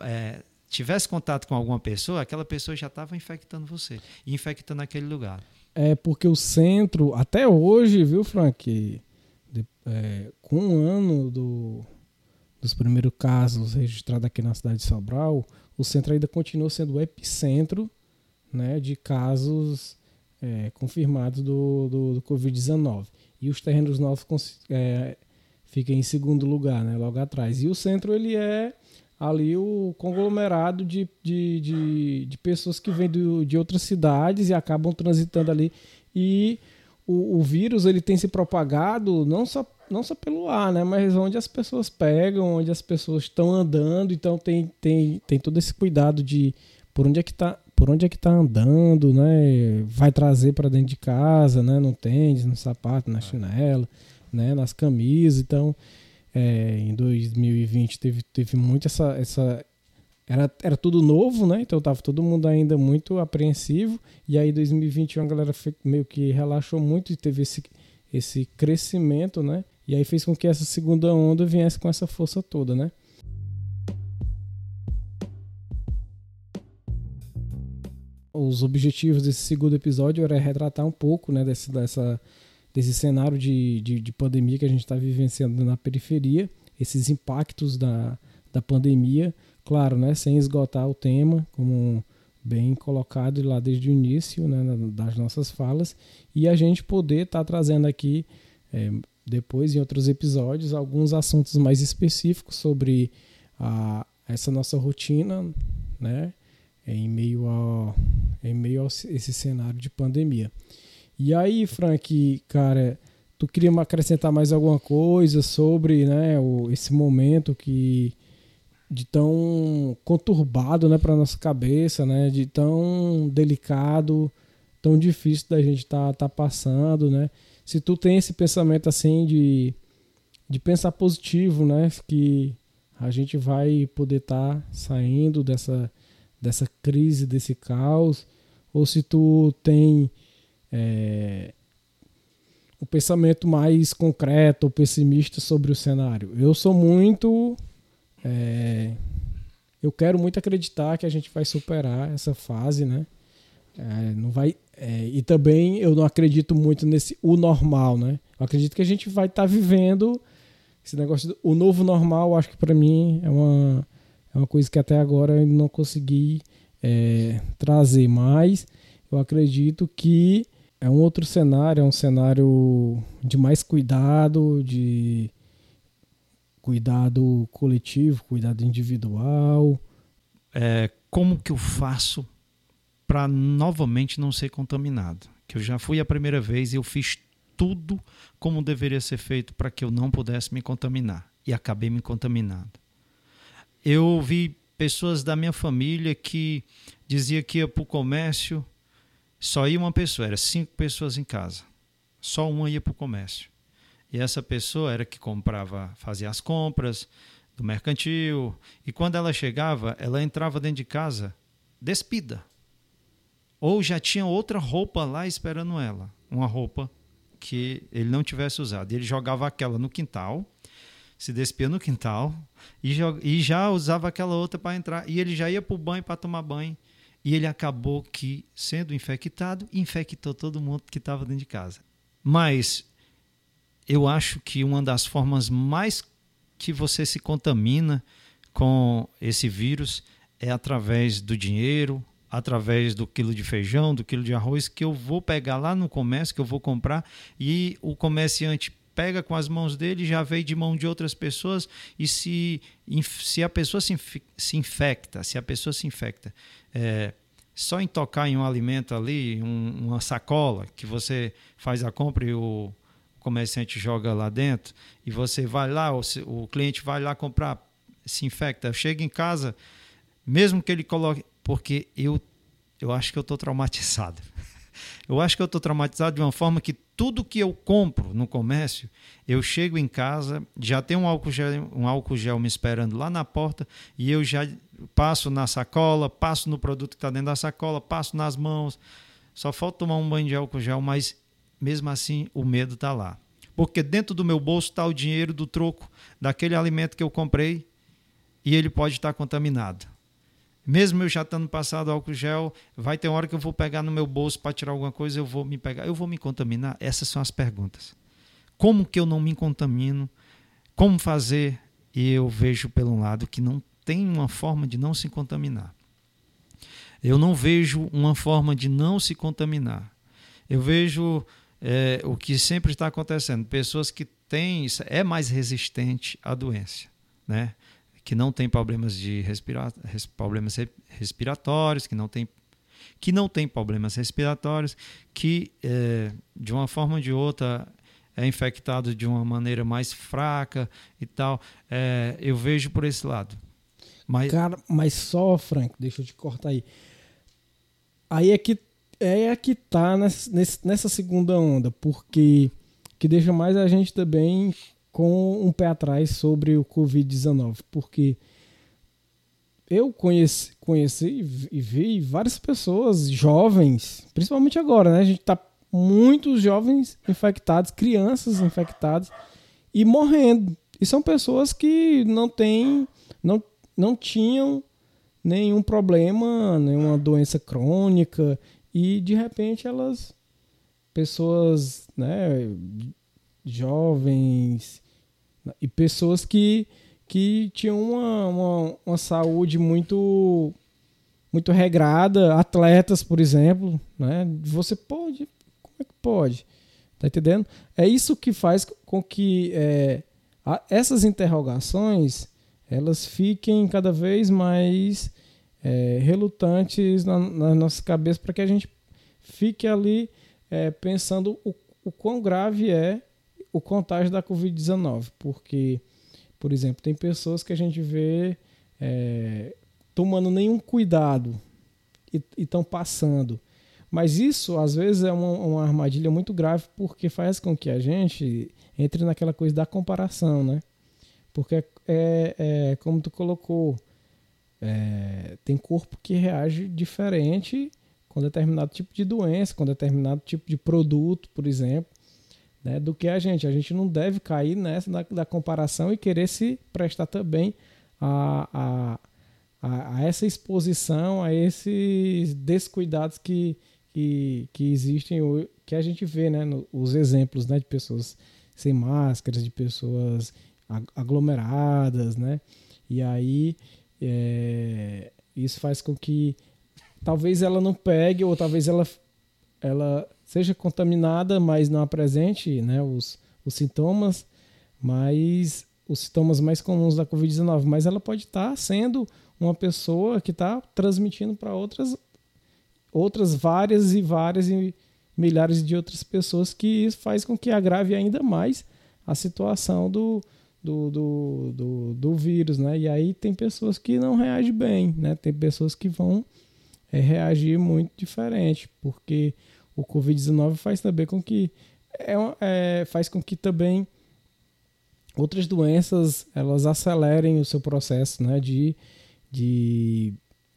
é, tivesse contato com alguma pessoa, aquela pessoa já estava infectando você, infectando aquele lugar. É porque o centro, até hoje, viu, Frank, de, é, com um ano do, dos primeiros casos registrados aqui na cidade de Sobral, o centro ainda continua sendo o epicentro né, de casos é, confirmados do, do, do Covid-19. E os terrenos novos é, ficam em segundo lugar, né, logo atrás. E o centro ele é ali o conglomerado de, de, de, de pessoas que vêm do, de outras cidades e acabam transitando ali. E o, o, vírus ele tem se propagado não só, não só pelo ar, né, mas onde as pessoas pegam, onde as pessoas estão andando. Então tem, tem, tem todo esse cuidado de por onde é que está por onde é que está andando, né? Vai trazer para dentro de casa, né? No tênis, no sapato, na chinela, né? Nas camisas. Então, É, em 2020 teve, teve muito essa, essa era, era tudo novo, né? Então tava todo mundo ainda muito apreensivo. E aí 2021 a galera meio que relaxou muito e teve esse, esse crescimento, né? E aí fez com que essa segunda onda viesse com essa força toda, né? Os objetivos desse segundo episódio era retratar um pouco, né, desse, dessa, desse cenário de, de, de pandemia que a gente está vivenciando na periferia, esses impactos da, da pandemia, claro, né, sem esgotar o tema, como bem colocado lá desde o início né, das nossas falas, e a gente poder estar tá trazendo aqui, é, depois em outros episódios, alguns assuntos mais específicos sobre a, essa nossa rotina, né, em meio, a, em meio a esse cenário de pandemia. E aí, Frank, cara, tu queria acrescentar mais alguma coisa sobre né, o, esse momento que de tão conturbado né, para nossa cabeça, né, de tão delicado, tão difícil da gente estar tá, tá passando, né? Se tu tem esse pensamento assim de, de pensar positivo, né, que a gente vai poder estar tá saindo dessa, dessa crise, desse caos, ou se tu tem é, o pensamento mais concreto ou pessimista sobre o cenário. Eu sou muito é, eu quero muito acreditar que a gente vai superar essa fase, né? É, não vai, é, e também eu não acredito muito nesse o normal, né? Eu acredito que a gente vai estar tá vivendo esse negócio do, o novo normal. Acho que para mim é uma é uma coisa que até agora eu não consegui é, trazer, mas eu acredito que é um outro cenário, é um cenário de mais cuidado, de cuidado coletivo, cuidado individual. É, como que eu faço para novamente não ser contaminado? Que eu já fui a primeira vez e eu fiz tudo como deveria ser feito para que eu não pudesse me contaminar e acabei me contaminando. Eu vi pessoas da minha família que dizia que ia para o comércio, só ia uma pessoa, era cinco pessoas em casa, só uma ia para o comércio. E essa pessoa era que comprava, fazia as compras do mercantil. E quando ela chegava, ela entrava dentro de casa despida. Ou já tinha outra roupa lá esperando ela. Uma roupa que ele não tivesse usado. Ele jogava aquela no quintal, se despia no quintal e, e já usava aquela outra para entrar. E ele já ia para o banho para tomar banho. E ele acabou que, sendo infectado, infectou todo mundo que estava dentro de casa. Mas eu acho que uma das formas mais que você se contamina com esse vírus é através do dinheiro, através do quilo de feijão, do quilo de arroz que eu vou pegar lá no comércio, que eu vou comprar, e o comerciante pega com as mãos dele, já veio de mão de outras pessoas, e se, se a pessoa se, se infecta, se a pessoa se infecta, é, só em tocar em um alimento ali, um, uma sacola, que você faz a compra e o, comerciante joga lá dentro e você vai lá, o, o cliente vai lá comprar, se infecta, chega em casa, mesmo que ele coloque. Porque eu, eu acho que eu estou traumatizado. Eu acho que eu estou traumatizado de uma forma que tudo que eu compro no comércio, eu chego em casa, já tem um álcool gel, um álcool gel me esperando lá na porta e eu já passo na sacola, passo no produto que está dentro da sacola, passo nas mãos. Só falta tomar um banho de álcool gel, mas mesmo assim o medo está lá. Porque dentro do meu bolso está o dinheiro do troco daquele alimento que eu comprei e ele pode estar contaminado. Mesmo eu já estando passado álcool gel, vai ter uma hora que eu vou pegar no meu bolso para tirar alguma coisa, eu vou me pegar, eu vou me contaminar? Essas são as perguntas. Como que eu não me contamino? Como fazer? E eu vejo pelo lado que não tem uma forma de não se contaminar. Eu não vejo uma forma de não se contaminar. Eu vejo é, o que sempre está acontecendo. Pessoas que têm, é mais resistente à doença, né? Que não tem problemas de respira, res, problemas respiratórios, que não tem que não tem problemas respiratórios, que é, de uma forma ou de outra é infectado de uma maneira mais fraca e tal. É, eu vejo por esse lado. Mas... Cara, mas só, Frank, deixa eu te cortar aí. Aí é que é que tá nessa, nessa segunda onda, porque que deixa mais a gente também com um pé atrás sobre o Covid-19, porque eu conheci, conheci e vi várias pessoas jovens, principalmente agora, né? A gente tá muitos jovens infectados, crianças infectadas e morrendo. E são pessoas que não têm, não, não tinham nenhum problema, nenhuma doença crônica e de repente elas pessoas, né, jovens e pessoas que que tinham uma, uma, uma saúde muito muito regrada, atletas, por exemplo, né? Você pode, como é que pode? Tá entendendo? É isso que faz com que é, essas interrogações elas fiquem cada vez mais é, relutantes na, na nossa cabeça para que a gente fique ali é, pensando o, o quão grave é o contágio da Covid-19, porque por exemplo, tem pessoas que a gente vê é, tomando nenhum cuidado e estão passando. Mas isso, às vezes, é uma, uma, armadilha muito grave porque faz com que a gente entre naquela coisa da comparação, né? Porque é, é, é como tu colocou, é, tem corpo que reage diferente com determinado tipo de doença, com determinado tipo de produto, por exemplo né, do que a gente. A gente não deve cair nessa da, da comparação e querer se prestar também a, a, a, a, essa exposição, a esses descuidados que, que, que existem, que a gente vê, né, no, os exemplos né, de pessoas sem máscaras, de pessoas aglomeradas, né? E aí é, isso faz com que talvez ela não pegue ou talvez ela ela seja contaminada, mas não apresente né, os, os sintomas, mas os sintomas mais comuns da Covid-19, mas ela pode estar sendo uma pessoa que está transmitindo para outras, outras várias e várias e milhares de outras pessoas, que isso faz com que agrave ainda mais a situação do, do, do, do, do vírus, né? E aí tem pessoas que não reagem bem, né? Tem pessoas que vão é, reagir muito diferente, porque o Covid-19 faz também com que é, é, faz com que também outras doenças elas acelerem o seu processo né, de, de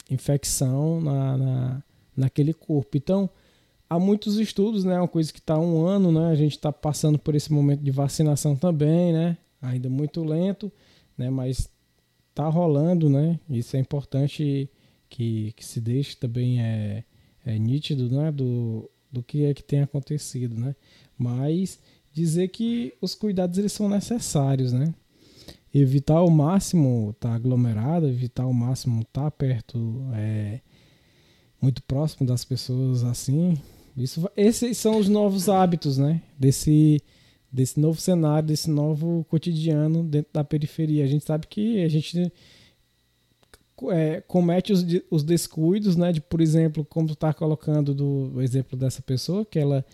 infecção na, na, naquele corpo. Então, há muitos estudos, né, uma coisa que está um ano, né, a gente está passando por esse momento de vacinação também, né, ainda muito lento, né, mas está rolando, né, isso é importante que, que se deixe também é, é nítido, né, do, do que é que tem acontecido, né? Mas dizer que os cuidados eles são necessários, né? Evitar ao máximo estar tá aglomerado, evitar ao máximo estar tá perto, é, muito próximo das pessoas assim. Isso, esses são os novos hábitos, né? Desse, desse novo cenário, desse novo cotidiano dentro da periferia. A gente sabe que a gente é, comete os, os descuidos, né? De, por exemplo, como tu está colocando do exemplo dessa pessoa, que ela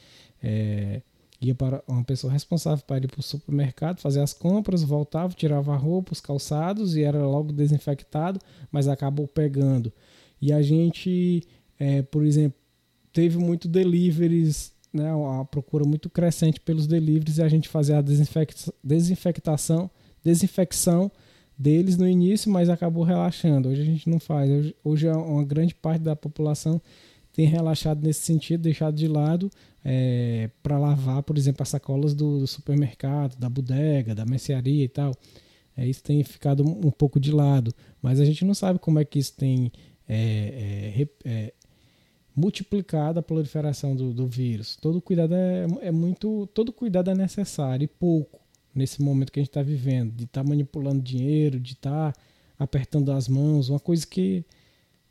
é, ia para uma pessoa responsável para ir para o supermercado, fazer as compras, voltava, tirava a roupa, os calçados e era logo desinfectado, mas acabou pegando. E a gente, é, por exemplo, teve muito deliveries, né? A procura muito crescente pelos deliveries e a gente fazia a desinfecta desinfectação, desinfecção deles no início, mas acabou relaxando. Hoje a gente não faz. Hoje, é uma grande parte da população tem relaxado nesse sentido, deixado de lado é, para lavar, por exemplo, as sacolas do, do, supermercado, da bodega, da mercearia e tal. É, isso tem ficado um, um, pouco de lado, mas a gente não sabe como é que isso tem é, é, é multiplicado a proliferação do, do, vírus. Todo cuidado é, é muito, todo cuidado é necessário e pouco nesse momento que a gente está vivendo, de estar tá manipulando dinheiro, de estar tá apertando as mãos, uma coisa que.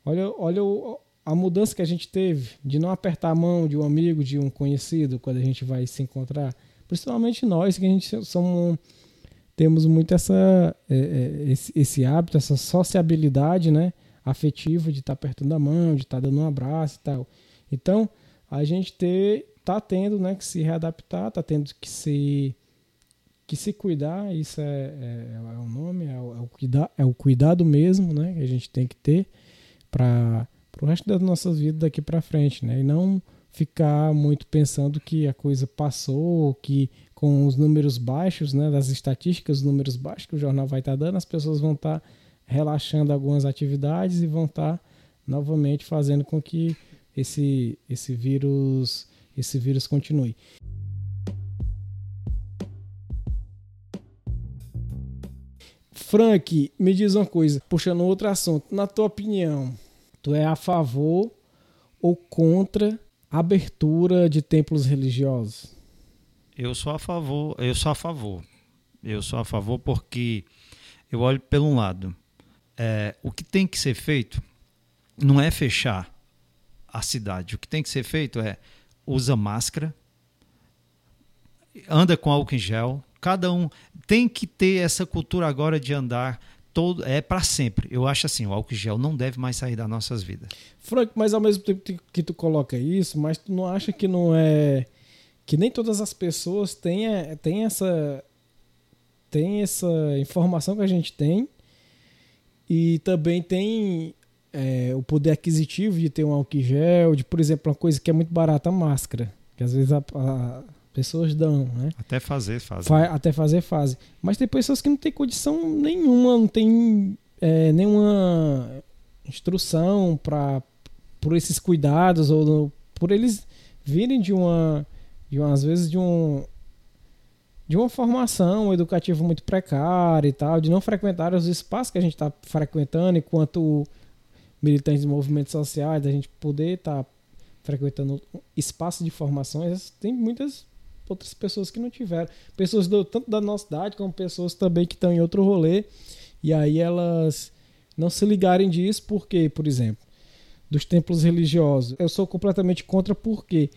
Olha, olha a mudança que a gente teve de não apertar a mão de um amigo, de um conhecido, quando a gente vai se encontrar. Principalmente nós, que a gente somos, temos muito essa, é, é, esse, esse, hábito, essa sociabilidade né, afetiva de estar tá apertando a mão, de estar tá dando um abraço e tal. Então, a gente ter, tá tendo né, que se readaptar, tá tendo que se que se cuidar, isso é, é, é o nome, é o, é, o cuida, é o cuidado mesmo, né? Que a gente tem que ter para o resto das nossas vidas daqui para frente, né? E não ficar muito pensando que a coisa passou, que com os números baixos, né, das estatísticas, os números baixos que o jornal vai estar tá dando, as pessoas vão estar tá relaxando algumas atividades e vão estar tá novamente fazendo com que esse, esse vírus esse vírus continue. Frank, me diz uma coisa, puxando outro assunto. Na tua opinião, tu é a favor ou contra a abertura de templos religiosos? Eu sou a favor, eu sou a favor. Eu sou a favor porque eu olho pelo um lado. É, o que tem que ser feito não é fechar a cidade. O que tem que ser feito é usa máscara, anda com álcool em gel. Cada um tem que ter essa cultura agora de andar todo é para sempre. Eu acho assim, o álcool gel não deve mais sair das nossas vidas. Frank, mas ao mesmo tempo que tu coloca isso, mas tu não acha que não é que nem todas as pessoas têm, têm essa tem essa informação que a gente tem e também tem é, o poder aquisitivo de ter um álcool gel, de, por exemplo, uma coisa que é muito barata, a máscara. Que às vezes a, a pessoas dão, né? Até fazer fazem. Fa até fazer fazem. Mas tem pessoas que não têm condição nenhuma, não tem é, nenhuma instrução para por esses cuidados ou por eles virem de uma, de uma às vezes de um de uma formação educativa muito precária e tal, de não frequentar os espaços que a gente está frequentando enquanto militantes de movimentos sociais, da gente poder estar tá frequentando espaços de formações, tem muitas outras pessoas que não tiveram. Pessoas do, tanto da nossa idade, como pessoas também que estão em outro rolê. E aí elas não se ligarem disso, porque, por exemplo, dos templos religiosos. Eu sou completamente contra, por quê?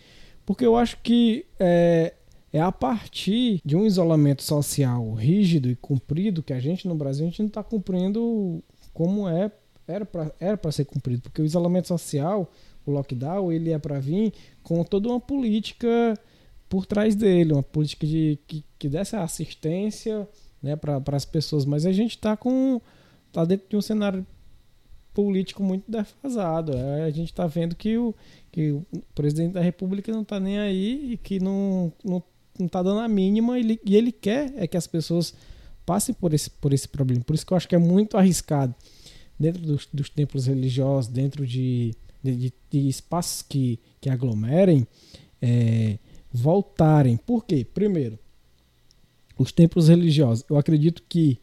Porque eu acho que é, é a partir de um isolamento social rígido e cumprido que a gente no Brasil a gente não está cumprindo como é era para era para ser cumprido, porque o isolamento social, o lockdown, ele é para vir com toda uma política por trás dele, uma política de, que, que desse assistência né, para as pessoas. Mas a gente está com tá dentro de um cenário político muito defasado. É, a gente está vendo que o, que o presidente da República não está nem aí e que não não está dando a mínima e ele, e ele quer é que as pessoas passem por esse, por esse problema. Por isso que eu acho que é muito arriscado dentro dos, dos templos religiosos, dentro de, de, de espaços que, que aglomerem, é, voltarem. Por quê? Primeiro, os templos religiosos. Eu acredito que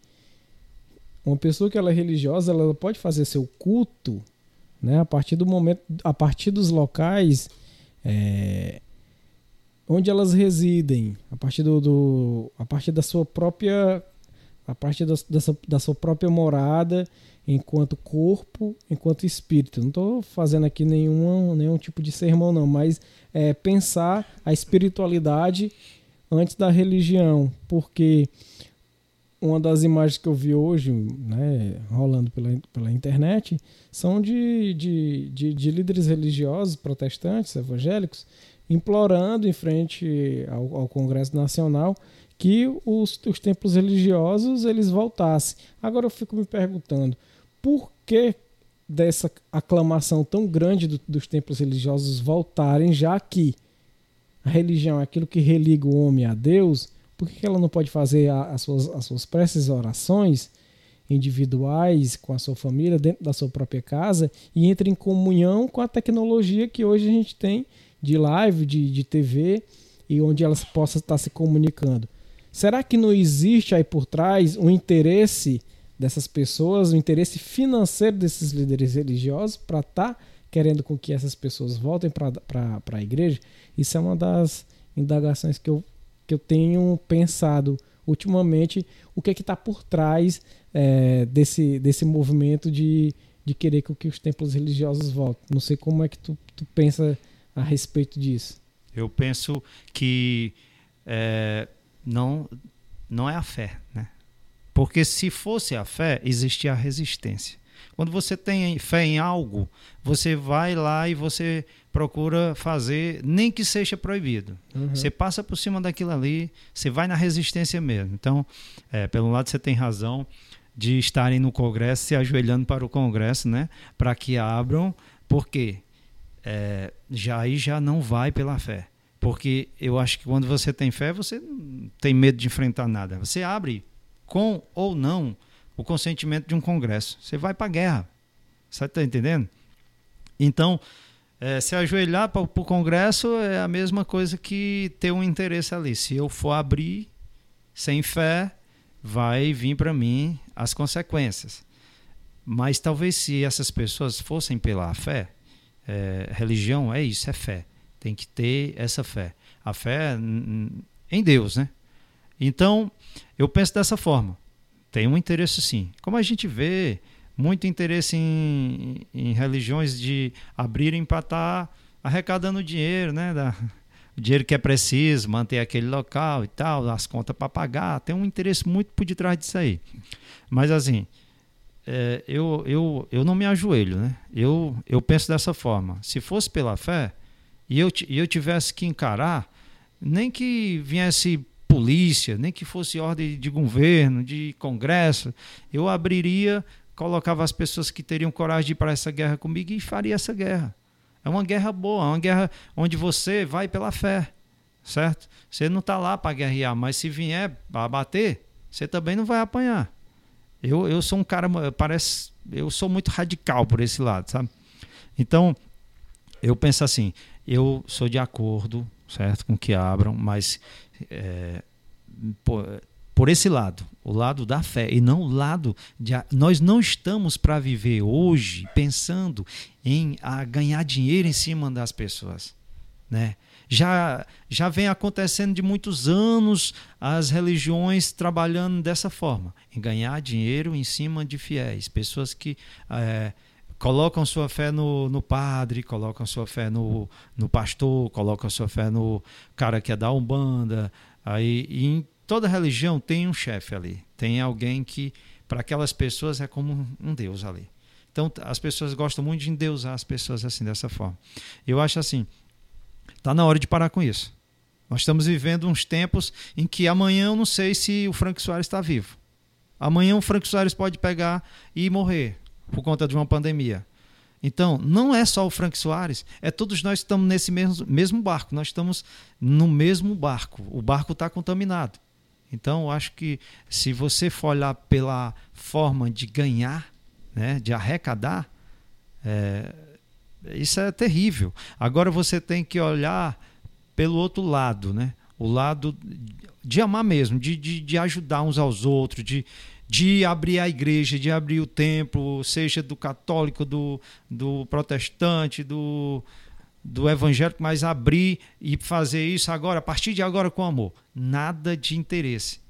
uma pessoa que ela é religiosa, ela pode fazer seu culto, né, a partir do momento, a partir dos locais é, onde elas residem, a partir do, do, a partir da sua própria, a partir da, sua, da sua própria morada enquanto corpo, enquanto espírito. Não estou fazendo aqui nenhum, nenhum tipo de sermão, não, mas é, pensar a espiritualidade antes da religião, porque uma das imagens que eu vi hoje, né, rolando pela, pela internet, são de, de, de, de líderes religiosos, protestantes, evangélicos, implorando em frente ao, ao Congresso Nacional que os, os templos religiosos eles voltassem. Agora eu fico me perguntando, por que dessa aclamação tão grande do, dos templos religiosos voltarem, já que a religião é aquilo que religa o homem a Deus, por que ela não pode fazer a, as, suas, as suas preces e orações individuais com a sua família, dentro da sua própria casa, e entre em comunhão com a tecnologia que hoje a gente tem de live, de, de TV, e onde elas possam estar se comunicando? Será que não existe aí por trás um interesse dessas pessoas, o interesse financeiro desses líderes religiosos para estar tá querendo com que essas pessoas voltem para a igreja, isso é uma das indagações que eu, que eu tenho pensado ultimamente, o que é que está por trás é, desse, desse movimento de, de querer que os templos religiosos voltem. Não sei como é que tu, tu pensa a respeito disso. Eu penso que é, não, não é a fé, né? Porque se fosse a fé, existia a resistência. Quando você tem fé em algo, você vai lá e você procura fazer, nem que seja proibido. Uhum. Você passa por cima daquilo ali, você vai na resistência mesmo. Então, é, pelo lado, você tem razão de estarem no Congresso, se ajoelhando para o Congresso, né? Para que abram, porque é, já aí já não vai pela fé. Porque eu acho que quando você tem fé, você não tem medo de enfrentar nada. Você abre com ou não o consentimento de um congresso. Você vai para a guerra. Você está entendendo? Então, é, se ajoelhar para o congresso é a mesma coisa que ter um interesse ali. Se eu for abrir sem fé, vai vir para mim as consequências. Mas talvez se essas pessoas fossem pela fé, é, religião é isso, é fé. Tem que ter essa fé. A fé em Deus, né? Então, eu penso dessa forma. Tem um interesse sim. Como a gente vê muito interesse em, em religiões de abrirem para estar tá arrecadando dinheiro, né? Da, o dinheiro que é preciso, manter aquele local e tal, as contas para pagar. Tem um interesse muito por detrás disso aí. Mas assim, é, eu, eu, eu não me ajoelho, né? Eu, eu penso dessa forma. Se fosse pela fé e eu, e eu tivesse que encarar, nem que viesse polícia, nem que fosse ordem de governo, de congresso, eu abriria, colocava as pessoas que teriam coragem de ir para essa guerra comigo e faria essa guerra. É uma guerra boa, é uma guerra onde você vai pela fé, certo? Você não está lá para guerrear, mas se vier para bater, você também não vai apanhar. Eu, eu sou um cara, parece, eu sou muito radical por esse lado, sabe? Então, eu penso assim, eu sou de acordo, certo, com que abram, mas é, por, por, esse lado, o lado da fé e não o lado de nós não estamos para viver hoje pensando em a ganhar dinheiro em cima das pessoas, né? Já já vem acontecendo de muitos anos as religiões trabalhando dessa forma, em ganhar dinheiro em cima de fiéis, pessoas que é, colocam sua fé no, no padre, colocam sua fé no, no pastor, colocam sua fé no cara que é da Umbanda. Aí, em toda religião tem um chefe ali, tem alguém que, para aquelas pessoas, é como um Deus ali. Então, as pessoas gostam muito de endeusar as pessoas assim, dessa forma. Eu acho assim, Está na hora de parar com isso. Nós estamos vivendo uns tempos em que amanhã eu não sei se o Frank Soares está vivo. Amanhã o Frank Soares pode pegar e morrer por conta de uma pandemia. Então, não é só o Frank Soares, é todos nós que estamos nesse mesmo, mesmo barco. Nós estamos no mesmo barco. O barco está contaminado. Então, eu acho que se você for olhar pela forma de ganhar, né, de arrecadar, é, isso é terrível. Agora você tem que olhar pelo outro lado, né? O lado de amar mesmo, de, de, de ajudar uns aos outros, de, de abrir a igreja, de abrir o templo, seja do católico, do, do protestante, do, do evangélico, mas abrir e fazer isso agora, a partir de agora com amor. Nada de interesse.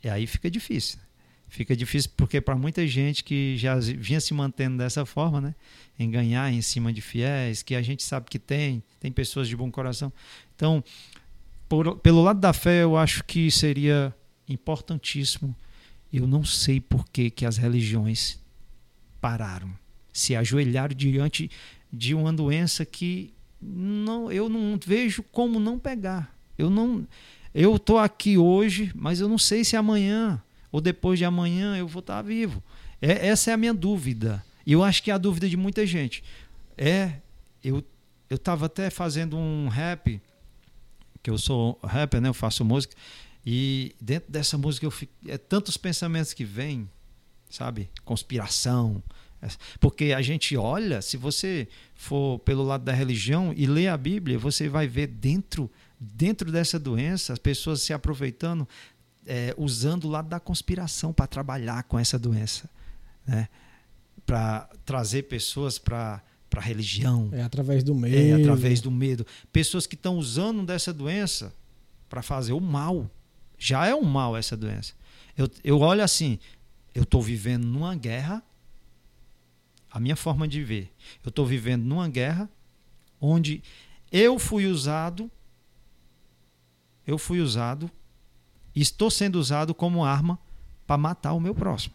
E aí fica difícil. Fica difícil porque para muita gente que já vinha se mantendo dessa forma, né? em ganhar em cima de fiéis, que a gente sabe que tem, tem pessoas de bom coração. Então, por, pelo lado da fé, eu acho que seria importantíssimo. Eu não sei por que, que as religiões pararam, se ajoelharam diante de uma doença que não, eu não vejo como não pegar. Eu não, eu estou aqui hoje, mas eu não sei se amanhã ou depois de amanhã eu vou estar vivo. É, essa é a minha dúvida. E eu acho que é a dúvida de muita gente é eu eu estava até fazendo um rap que eu sou rapper, né? Eu faço música e dentro dessa música eu fico, é tantos pensamentos que vêm, sabe? Conspiração, é, porque a gente olha, se você for pelo lado da religião e ler a Bíblia, você vai ver dentro dentro dessa doença as pessoas se aproveitando, é, usando o lado da conspiração para trabalhar com essa doença, né? para trazer pessoas para para a religião. É através do medo. É através do medo. Pessoas que estão usando dessa doença para fazer o mal. Já é um mal essa doença. Eu, eu olho assim, eu estou vivendo numa guerra, a minha forma de ver, eu estou vivendo numa guerra onde eu fui usado, eu fui usado, estou sendo usado como arma para matar o meu próximo.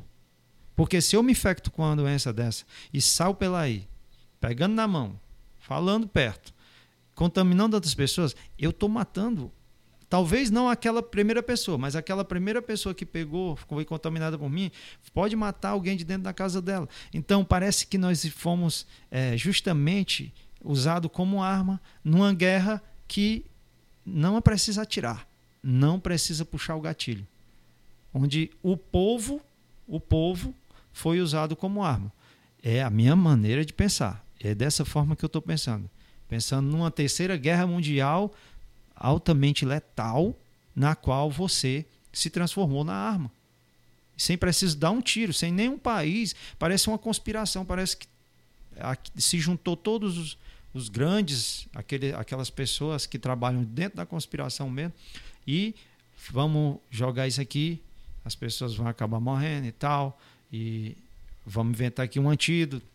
Porque se eu me infecto com uma doença dessa e saio pela aí, pegando na mão, falando perto, contaminando outras pessoas, eu estou matando. Talvez não aquela primeira pessoa, mas aquela primeira pessoa que pegou, foi contaminada por mim, pode matar alguém de dentro da casa dela. Então parece que nós fomos é, justamente usados como arma numa guerra que não precisa atirar, não precisa puxar o gatilho. Onde o povo, o povo foi usado como arma. É a minha maneira de pensar. É dessa forma que eu estou pensando. Pensando numa terceira guerra mundial altamente letal, na qual você se transformou na arma. Sem precisar dar um tiro, sem nenhum país. Parece uma conspiração, parece que se juntou todos os, os grandes, aquele, aquelas pessoas que trabalham dentro da conspiração mesmo, e vamos jogar isso aqui, as pessoas vão acabar morrendo e tal, e vamos inventar aqui um antídoto.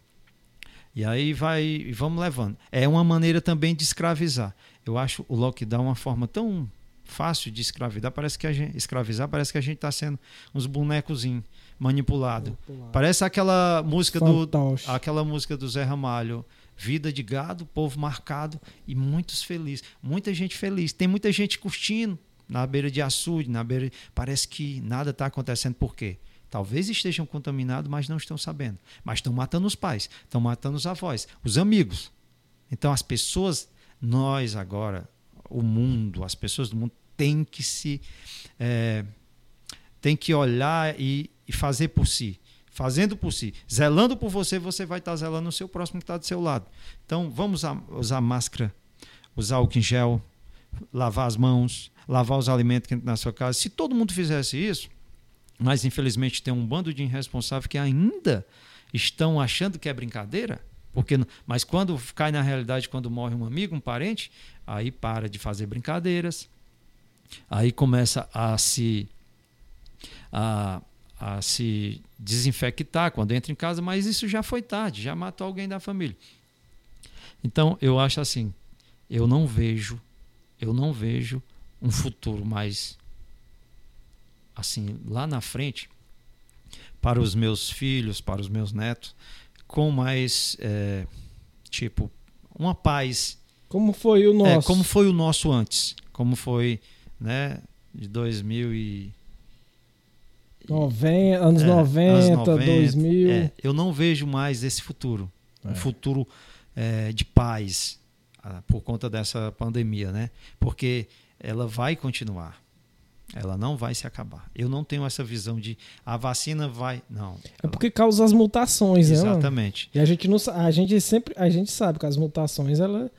E aí vai, vamos levando. É uma maneira também de escravizar. Eu acho o lockdown uma forma tão fácil de escravizar, parece que a gente escravizar, parece que a gente está sendo uns bonecozinhos manipulado. manipulado. Parece aquela música do aquela música do Zé Ramalho, vida de gado, povo marcado e muitos felizes, muita gente feliz. Tem muita gente curtindo na beira de açude, na beira, parece que nada está acontecendo por quê? Talvez estejam contaminados, mas não estão sabendo. Mas estão matando os pais, estão matando os avós, os amigos. Então as pessoas, nós agora, o mundo, as pessoas do mundo têm que se é, tem que olhar e, e fazer por si. Fazendo por si, zelando por você, você vai estar zelando o seu próximo que está do seu lado. Então, vamos usar máscara, usar álcool em gel, lavar as mãos, lavar os alimentos que na sua casa. Se todo mundo fizesse isso, mas infelizmente tem um bando de irresponsáveis que ainda estão achando que é brincadeira, porque mas quando cai na realidade, quando morre um amigo, um parente, aí para de fazer brincadeiras, aí começa a se a, a se desinfectar quando entra em casa, mas isso já foi tarde, já matou alguém da família. Então eu acho assim, eu não vejo, eu não vejo um futuro mais assim lá na frente para os meus filhos, para os meus netos, com mais é, tipo uma paz. Como foi o é, nosso? É, como foi o nosso antes, como foi, né, de 2000 e 90, anos, é, 90, anos 90, 2000. É, eu não vejo mais esse futuro. Um é. futuro é, de paz ah, por conta dessa pandemia, né? Porque ela vai continuar. Ela não vai se acabar. Eu não tenho essa visão de a vacina vai. Não. É porque causa as mutações, Exatamente. né? Exatamente. E a gente não a gente sempre a gente sabe que as mutações ela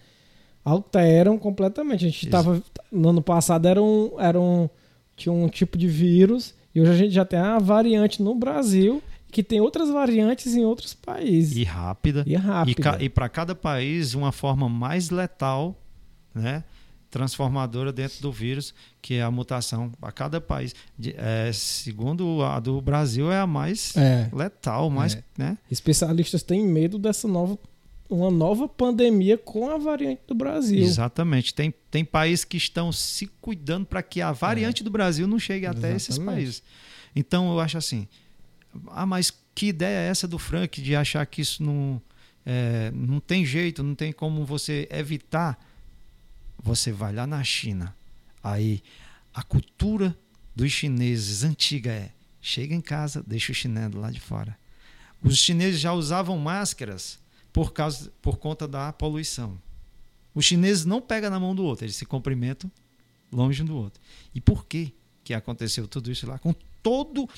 alteram completamente. A gente estava no ano passado era um, era um tinha um tipo de vírus e hoje a gente já tem a variante no Brasil que tem outras variantes em outros países. E rápida. E rápida. E, e para cada país, uma forma mais letal, né? Transformadora dentro do vírus, que é a mutação. A cada país. É, segundo a do Brasil, é a mais é. letal, mais. É. Né? Especialistas têm medo dessa nova uma nova pandemia com a variante do Brasil. Exatamente. Tem, tem países que estão se cuidando para que a variante é. do Brasil não chegue Exatamente. até esses países. Então eu acho assim. Ah, mas que ideia é essa do Frank de achar que isso não, é, não tem jeito, não tem como você evitar? Você vai lá na China. Aí a cultura dos chineses antiga é: chega em casa, deixa o chinelo lá de fora. Os chineses já usavam máscaras por, causa, por conta da poluição. Os chineses não pegam na mão do outro, eles se cumprimentam longe um do outro. E por que que aconteceu tudo isso lá? Com todo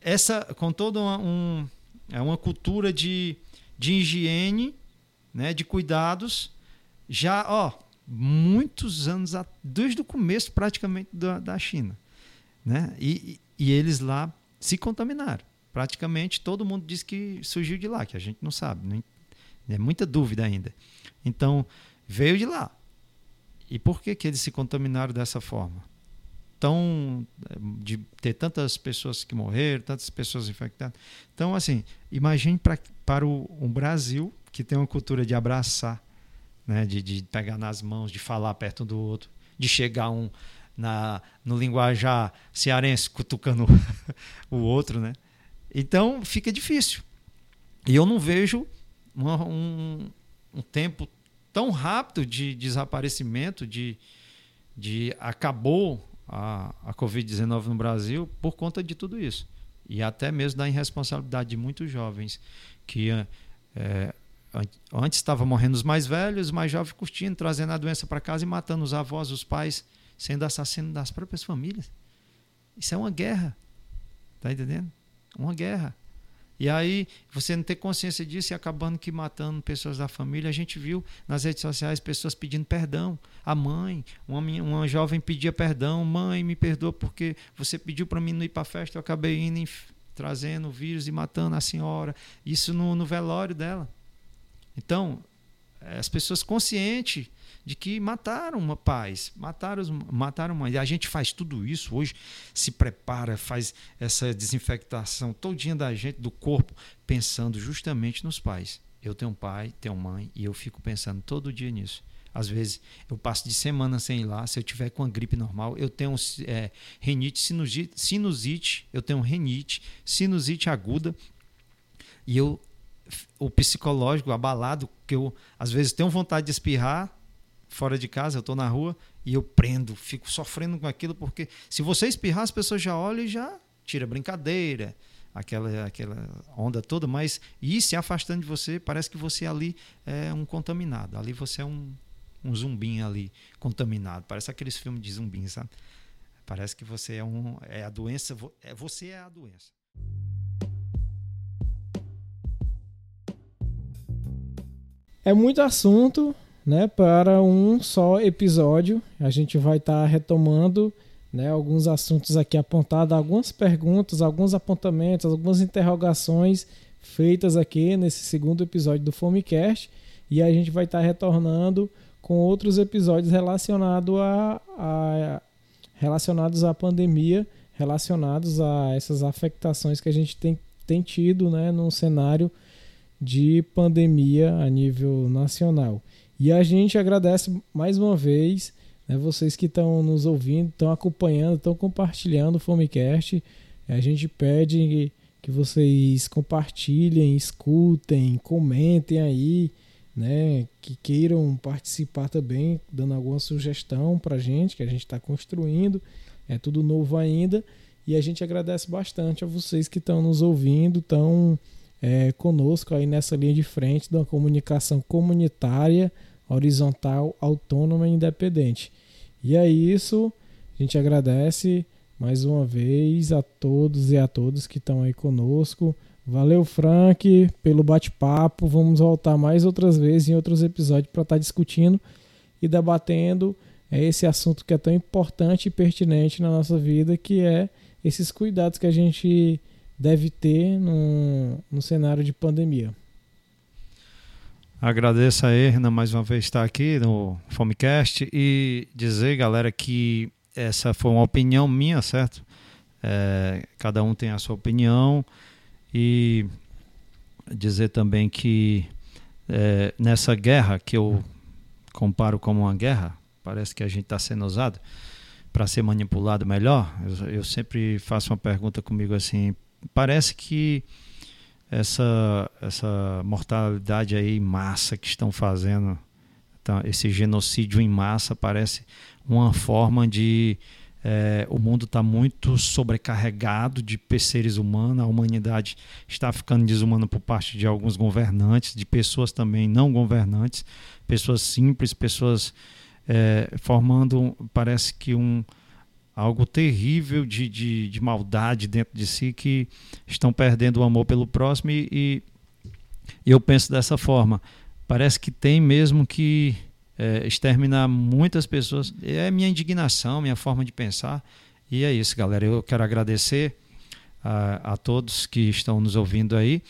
essa, com toda uma, um, é uma cultura de, de higiene, né, de cuidados, já, ó, muitos anos, desde o começo praticamente da, da China, né? E, e eles lá se contaminaram. Praticamente todo mundo diz que surgiu de lá, que a gente não sabe, não, é muita dúvida ainda. Então, veio de lá. E por que, que eles se contaminaram dessa forma? Tão, de ter tantas pessoas que morreram, tantas pessoas infectadas. Então, assim, imagine pra, para o, um Brasil que tem uma cultura de abraçar, né? de, de pegar nas mãos, de falar perto do outro, de chegar um na, no linguajar cearense cutucando o outro, né? Então fica difícil. E eu não vejo uma, um, um tempo tão rápido de desaparecimento, de, de acabou a, a Covid-19 no Brasil por conta de tudo isso. E até mesmo da irresponsabilidade de muitos jovens que é, antes estava morrendo os mais velhos, os mais jovens curtindo, trazendo a doença para casa e matando os avós, os pais, sendo assassinos das próprias famílias. Isso é uma guerra. Tá entendendo? Uma guerra. E aí, você não ter consciência disso e acabando que matando pessoas da família. A gente viu nas redes sociais pessoas pedindo perdão. A mãe, uma, uma jovem pedia perdão. Mãe, me perdoa porque você pediu para mim não ir para a festa. Eu acabei indo trazendo o vírus e matando a senhora. Isso no, no velório dela. Então, as pessoas conscientes de que mataram uma paz, mataram, mataram mãe. E a gente faz tudo isso hoje, se prepara, faz essa desinfectação todinha da gente, do corpo, pensando justamente nos pais. Eu tenho pai, tenho mãe, e eu fico pensando todo dia nisso. Às vezes eu passo de semana sem ir lá. Se eu tiver com a gripe normal, eu tenho é, renite, sinusite, sinusite, eu tenho renite, sinusite aguda. E eu, o psicológico abalado, que eu às vezes tenho vontade de espirrar, fora de casa, eu estou na rua e eu prendo, fico sofrendo com aquilo, porque se você espirrar, as pessoas já olham e já tira brincadeira, aquela, aquela onda toda, mas ir se afastando de você, parece que você ali é um contaminado, ali você é um, um zumbim ali, contaminado, parece aqueles filmes de zumbim, sabe? Parece que você é, um, é a doença, é, você é a doença. É muito assunto, né, para um só episódio. A gente vai estar tá retomando né, alguns assuntos aqui apontados, algumas perguntas, alguns apontamentos, algumas interrogações feitas aqui nesse segundo episódio do Fomecast. E a gente vai estar tá retornando com outros episódios relacionado a, a, relacionados à pandemia, relacionados a essas afectações que a gente tem, tem tido né, num cenário de pandemia a nível nacional. E a gente agradece mais uma vez né, vocês que estão nos ouvindo, estão acompanhando, estão compartilhando o Fomecast. A gente pede que vocês compartilhem, escutem, comentem aí, né, que queiram participar também, dando alguma sugestão para a gente, que a gente está construindo. É tudo novo ainda. E a gente agradece bastante a vocês que estão nos ouvindo, estão é, conosco aí nessa linha de frente da comunicação comunitária horizontal, autônoma e independente. E é isso. A gente agradece mais uma vez a todos e a todas que estão aí conosco. Valeu, Frank, pelo bate-papo. Vamos voltar mais outras vezes em outros episódios para estar tá discutindo e debatendo é esse assunto que é tão importante e pertinente na nossa vida, que é esses cuidados que a gente deve ter no, no cenário de pandemia. Agradeço a Erna mais uma vez estar aqui no Fomecast e dizer, galera, que essa foi uma opinião minha, certo? É, cada um tem a sua opinião e dizer também que é, nessa guerra que eu comparo como uma guerra, parece que a gente está sendo usado para ser manipulado melhor. Eu, eu sempre faço uma pergunta comigo assim: parece que essa, essa mortalidade aí em massa que estão fazendo, então, esse genocídio em massa parece uma forma de é, o mundo está muito sobrecarregado de seres humanos, a humanidade está ficando desumana por parte de alguns governantes, de pessoas também não governantes, pessoas simples, pessoas é, formando, parece que um, algo terrível de, de, de, maldade dentro de si que estão perdendo o amor pelo próximo e, e eu penso dessa forma. Parece que tem mesmo que é, exterminar muitas pessoas. É minha indignação, minha forma de pensar. E é isso, galera. Eu quero agradecer a, a todos que estão nos ouvindo aí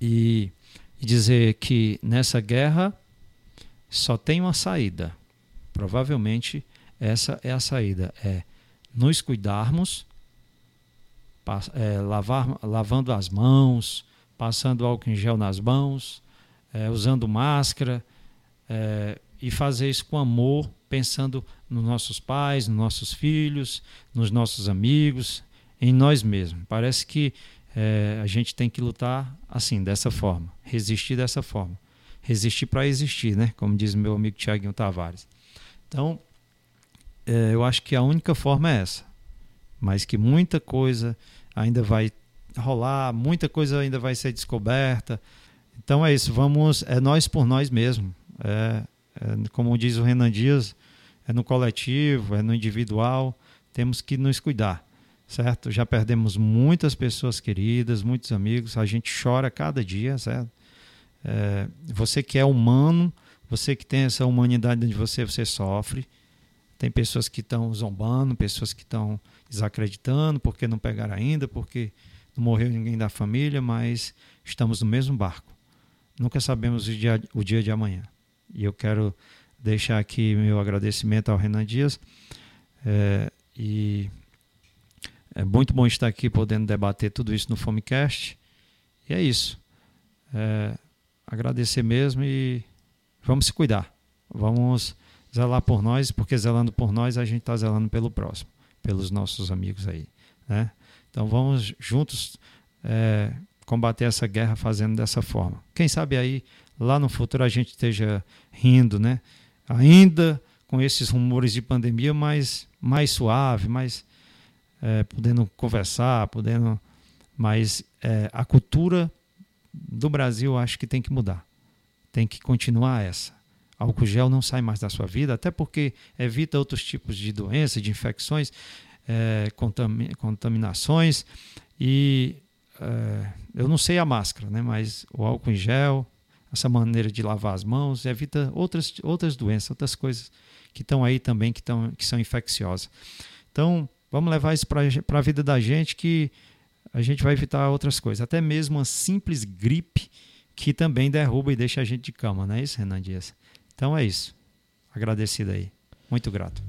e, e dizer que nessa guerra só tem uma saída. Provavelmente essa é a saída, é nos cuidarmos, é, lavar, lavando as mãos, passando álcool em gel nas mãos, é, usando máscara é, e fazer isso com amor, pensando nos nossos pais, nos nossos filhos, nos nossos amigos, em nós mesmos. Parece que é, a gente tem que lutar assim, dessa forma, resistir dessa forma. Resistir para existir, né? Como diz meu amigo Tiaguinho Tavares. Então, é, eu acho que a única forma é essa. Mas que muita coisa ainda vai rolar, muita coisa ainda vai ser descoberta. Então é isso, vamos, é nós por nós mesmo. É, é, como diz o Renan Dias, é no coletivo, é no individual, temos que nos cuidar, certo? Já perdemos muitas pessoas queridas, muitos amigos, a gente chora cada dia, certo? É, você que é humano, você que tem essa humanidade de você, você sofre. Tem pessoas que estão zombando, pessoas que estão desacreditando porque não pegaram ainda, porque não morreu ninguém da família, mas estamos no mesmo barco. Nunca sabemos o dia, o dia de amanhã. E eu quero deixar aqui meu agradecimento ao Renan Dias. É, e é muito bom estar aqui podendo debater tudo isso no Fomecast. E é isso. É, agradecer mesmo e vamos se cuidar. Vamos zelar por nós, porque zelando por nós a gente está zelando pelo próximo, pelos nossos amigos aí. Né? Então vamos juntos é, combater essa guerra fazendo dessa forma. Quem sabe aí lá no futuro a gente esteja rindo, né? Ainda com esses rumores de pandemia, mas mais suave, mais é, podendo conversar, podendo. Mas é, a cultura do Brasil acho que tem que mudar. Tem que continuar essa. Álcool gel não sai mais da sua vida, até porque evita outros tipos de doenças, de infecções, é, contaminações. E é, eu não sei a máscara, né, mas o álcool em gel, essa maneira de lavar as mãos, evita outras, outras doenças, outras coisas que estão aí também, que, tão, que são infecciosas. Então, vamos levar isso para a vida da gente, que a gente vai evitar outras coisas. Até mesmo uma simples gripe que também derruba e deixa a gente de cama, não é isso, Renan Dias? Então é isso. Agradecido aí. Muito grato.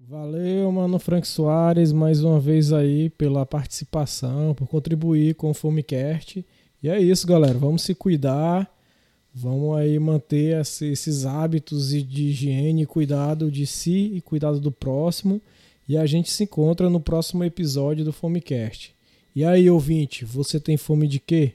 Valeu, mano Frank Soares, mais uma vez aí pela participação, por contribuir com o Fomecast. E é isso, galera. Vamos se cuidar. Vamos aí manter esses hábitos de higiene, cuidado de si e cuidado do próximo. E a gente se encontra no próximo episódio do Fomecast. E aí, ouvinte, você tem fome de quê?